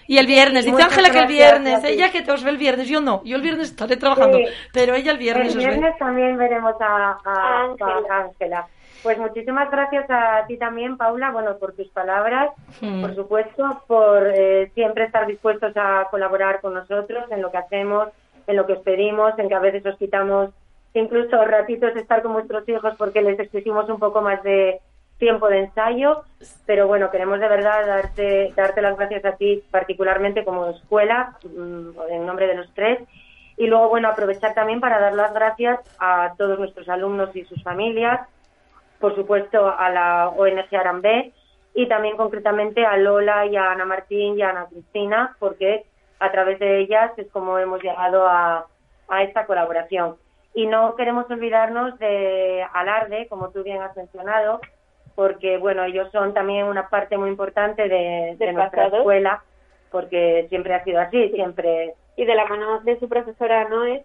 Y el viernes. Dice Ángela que el viernes. Ella que te os ve el viernes. Yo no. Yo el viernes estaré trabajando.
Sí.
Pero ella el viernes
El
os ve.
viernes también veremos a a- a Ángela. Pues muchísimas gracias a ti también, Paula, bueno, por tus palabras,
Mm.
por supuesto, por eh, siempre estar dispuestos a colaborar con nosotros en lo que hacemos, en lo que os pedimos, en que a veces os quitamos incluso ratitos de estar con vuestros hijos porque les exigimos un poco más de tiempo de ensayo, pero bueno, queremos de verdad darte, darte las gracias a ti particularmente como escuela, mm, en nombre de los tres, y luego, bueno, aprovechar también para dar las gracias a todos nuestros alumnos y sus familias, por supuesto a la ONG Arambe y también concretamente a Lola y a Ana Martín y a Ana Cristina, porque a través de ellas es como hemos llegado a, a esta colaboración. Y no queremos olvidarnos de Alarde, como tú bien has mencionado, porque bueno, ellos son también una parte muy importante de, nuestra
pasado.
escuela, porque siempre ha sido así, siempre
y de la mano de su profesora Noé,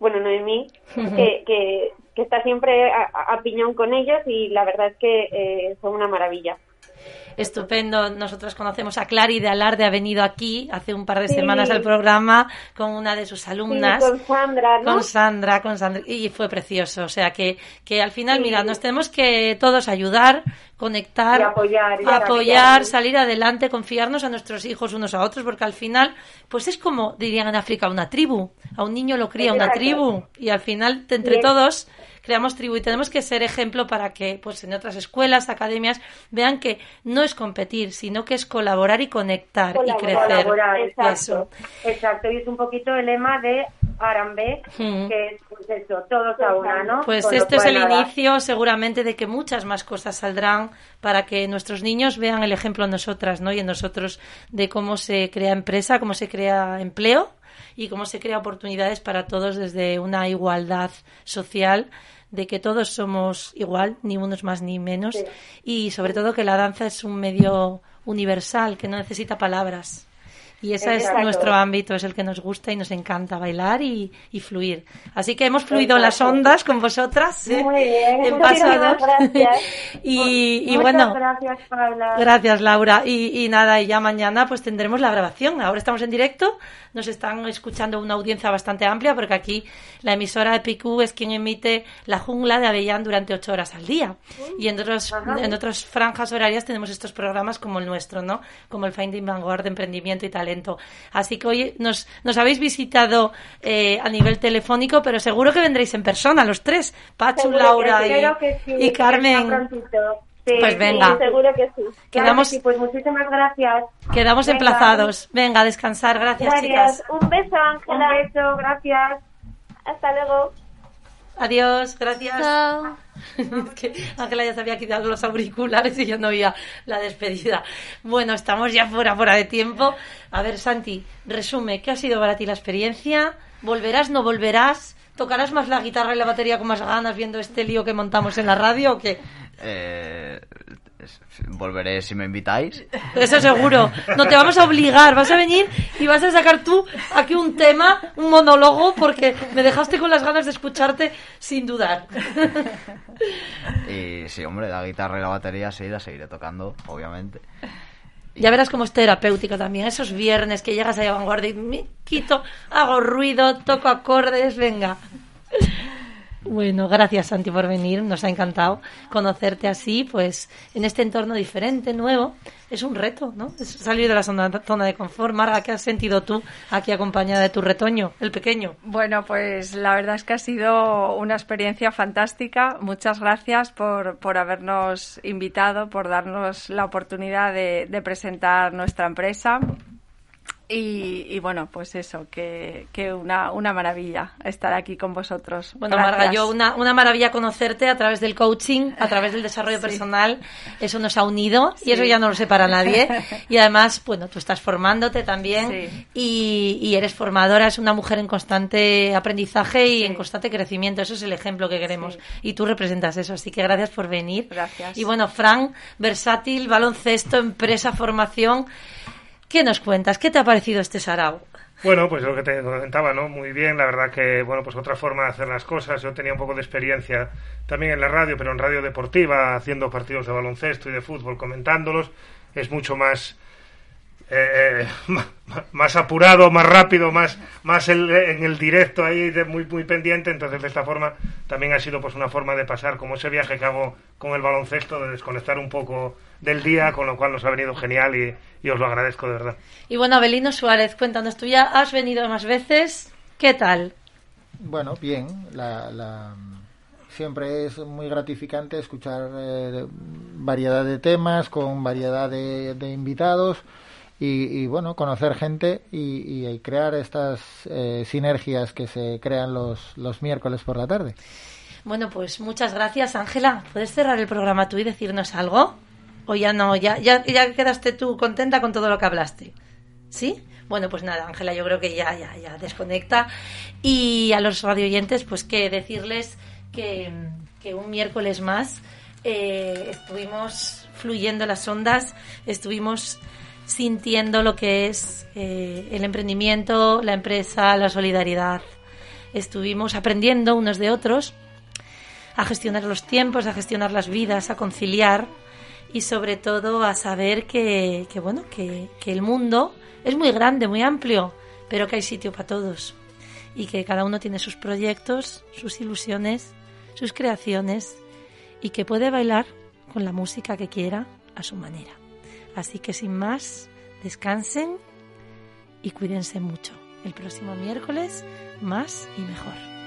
bueno, Noemí, que, que, que está siempre a, piñón con ellos y la verdad es que eh, son una maravilla.
Estupendo. Nosotros conocemos a Clary de Alarde, ha venido aquí hace un par de
Sí.
semanas al programa con una de sus alumnas.
Sí, con Sandra, ¿no?
Con Sandra, con Sandra. Y fue precioso. O sea que, que al final,
Sí.
mira, nos tenemos que todos ayudar, conectar,
Y apoyar, y
apoyar, salir adelante, confiarnos a nuestros hijos unos a otros, porque al final, pues es como dirían en África, una tribu. A un niño lo cría una tribu. Y al final, entre todos, creamos tribu y tenemos que ser ejemplo para que pues en otras escuelas, academias vean que no es competir, sino que es colaborar y conectar y crecer.
Colaborar, exacto.
Eso.
Exacto, y es un poquito el lema de Arambe,
Mm.
que es pues eso, todos a una, ¿no?
Pues
Con
este es el
nada,
inicio seguramente de que muchas más cosas saldrán para que nuestros niños vean el ejemplo en nosotras, ¿no? Y en nosotros de cómo se crea empresa, cómo se crea empleo y cómo se crea oportunidades para todos desde una igualdad social de que todos somos igual, ni unos más ni menos, y sobre todo que la danza es un medio universal que no necesita palabras. Y ese es nuestro ámbito, es el que nos gusta y nos encanta bailar y, y fluir. Así que hemos fluido las ondas con vosotras. ¿eh?
Muy bien,
En pasados.
gracias.
y, bueno,
gracias, Paula.
gracias Laura. Y, y nada, y ya mañana pues tendremos la grabación. Ahora estamos en directo, nos están escuchando una audiencia bastante amplia porque aquí la emisora de PQ es quien emite La Jungla de Avellán durante ocho horas al día. Y en, otros, en otras franjas horarias tenemos estos programas como el nuestro, ¿no? Como el Finding Vanguard de Emprendimiento y Talento. Así que hoy nos, nos habéis visitado eh, a nivel telefónico, pero seguro que vendréis en persona los tres, Pachu,
Seguro que-
Laura y,
que sí,
Carmen.
Sí,
Pues
sí,
venga.
Seguro que sí.
Claro
Quedamos,
que sí, pues muchísimas gracias.
quedamos
Venga.
emplazados. Venga, a descansar. Gracias,
Gracias.
chicas.
Un beso,
Un
Ángela.
beso, gracias.
Hasta luego.
Adiós, gracias.
Chao.
Es que Ángela ya se había quitado los auriculares y yo no oía la despedida. Bueno, estamos ya fuera, fuera de tiempo. A ver, Santi, resume, ¿qué ha sido para ti la experiencia? ¿Volverás, no volverás? ¿Tocarás más la guitarra y la batería con más ganas viendo este lío que montamos en la radio o qué?
Eh, volveré si me invitáis.
Eso seguro. No te vamos a obligar. Vas a venir y vas a sacar tú aquí un tema, un monólogo, porque me dejaste con las ganas de escucharte sin dudar.
Y sí, hombre, la guitarra y la batería sí, la seguiré tocando, obviamente.
Ya verás cómo es terapéutica también. Esos viernes que llegas a vanguardia y me quito, hago ruido, toco acordes, venga. Bueno, gracias Santi por venir, nos ha encantado conocerte así, pues en este entorno diferente, nuevo. Es un reto, ¿no? Es salir de la zona, de confort. Marga, ¿qué has sentido tú aquí acompañada de tu retoño, el pequeño?
Bueno, pues la verdad es que ha sido una experiencia fantástica. Muchas gracias por, por habernos invitado, por darnos la oportunidad de, de presentar nuestra empresa. Y, y bueno, pues eso, que, que una, una maravilla estar aquí con vosotros.
Bueno,
Gracias.
Marga, yo una, una maravilla conocerte a través del coaching, a través del desarrollo personal. Eso nos ha unido y eso ya no lo separa nadie. Y además, bueno, tú estás formándote también
Sí.
y, y eres formadora, es una mujer en constante aprendizaje y en constante crecimiento. Eso es el ejemplo que queremos. Y tú representas eso, así que gracias por venir.
Gracias.
Y bueno, Fran, versátil, baloncesto, empresa, formación. ¿Qué nos cuentas? ¿Qué te ha parecido este sarao?
Bueno, pues lo que te comentaba, ¿no? Muy bien, la verdad que, bueno, pues otra forma de hacer las cosas. Yo tenía un poco de experiencia también en la radio, pero en radio deportiva, haciendo partidos de baloncesto y de fútbol, comentándolos. Es mucho más, eh, eh, más apurado, más rápido, más, más el- en el directo ahí, de muy, muy pendiente. Entonces, de esta forma, también ha sido pues una forma de pasar, como ese viaje que hago con el baloncesto, de desconectar un poco del día, con lo cual nos ha venido genial y, y os lo agradezco de verdad.
Y bueno, Abelino Suárez, cuéntanos, tú ya has venido más veces. ¿Qué tal?
Bueno, bien. La, la- siempre es muy gratificante escuchar eh, variedad de temas con variedad de, de invitados y, bueno, conocer gente y, y crear estas eh, sinergias que se crean los, los miércoles por la tarde.
Bueno, pues muchas gracias, Ángela. ¿Puedes cerrar el programa tú y decirnos algo? ¿O ya no? ¿Ya, ya, ya quedaste tú contenta con todo lo que hablaste? ¿Sí? Bueno, pues nada, Ángela, yo creo que ya, ya, ya desconecta. Y a los radioyentes, pues que decirles que, que un miércoles más eh, estuvimos fluyendo las ondas, estuvimos sintiendo lo que es eh, el emprendimiento, la empresa, la solidaridad. Estuvimos aprendiendo unos de otros a gestionar los tiempos, a gestionar las vidas, a conciliar y sobre todo a saber que, bueno, que, que el mundo es muy grande, muy amplio, pero que hay sitio para todos y que cada uno tiene sus proyectos, sus ilusiones, sus creaciones y que puede bailar con la música que quiera a su manera. Así que sin más, descansen y cuídense mucho. El próximo miércoles, más y mejor.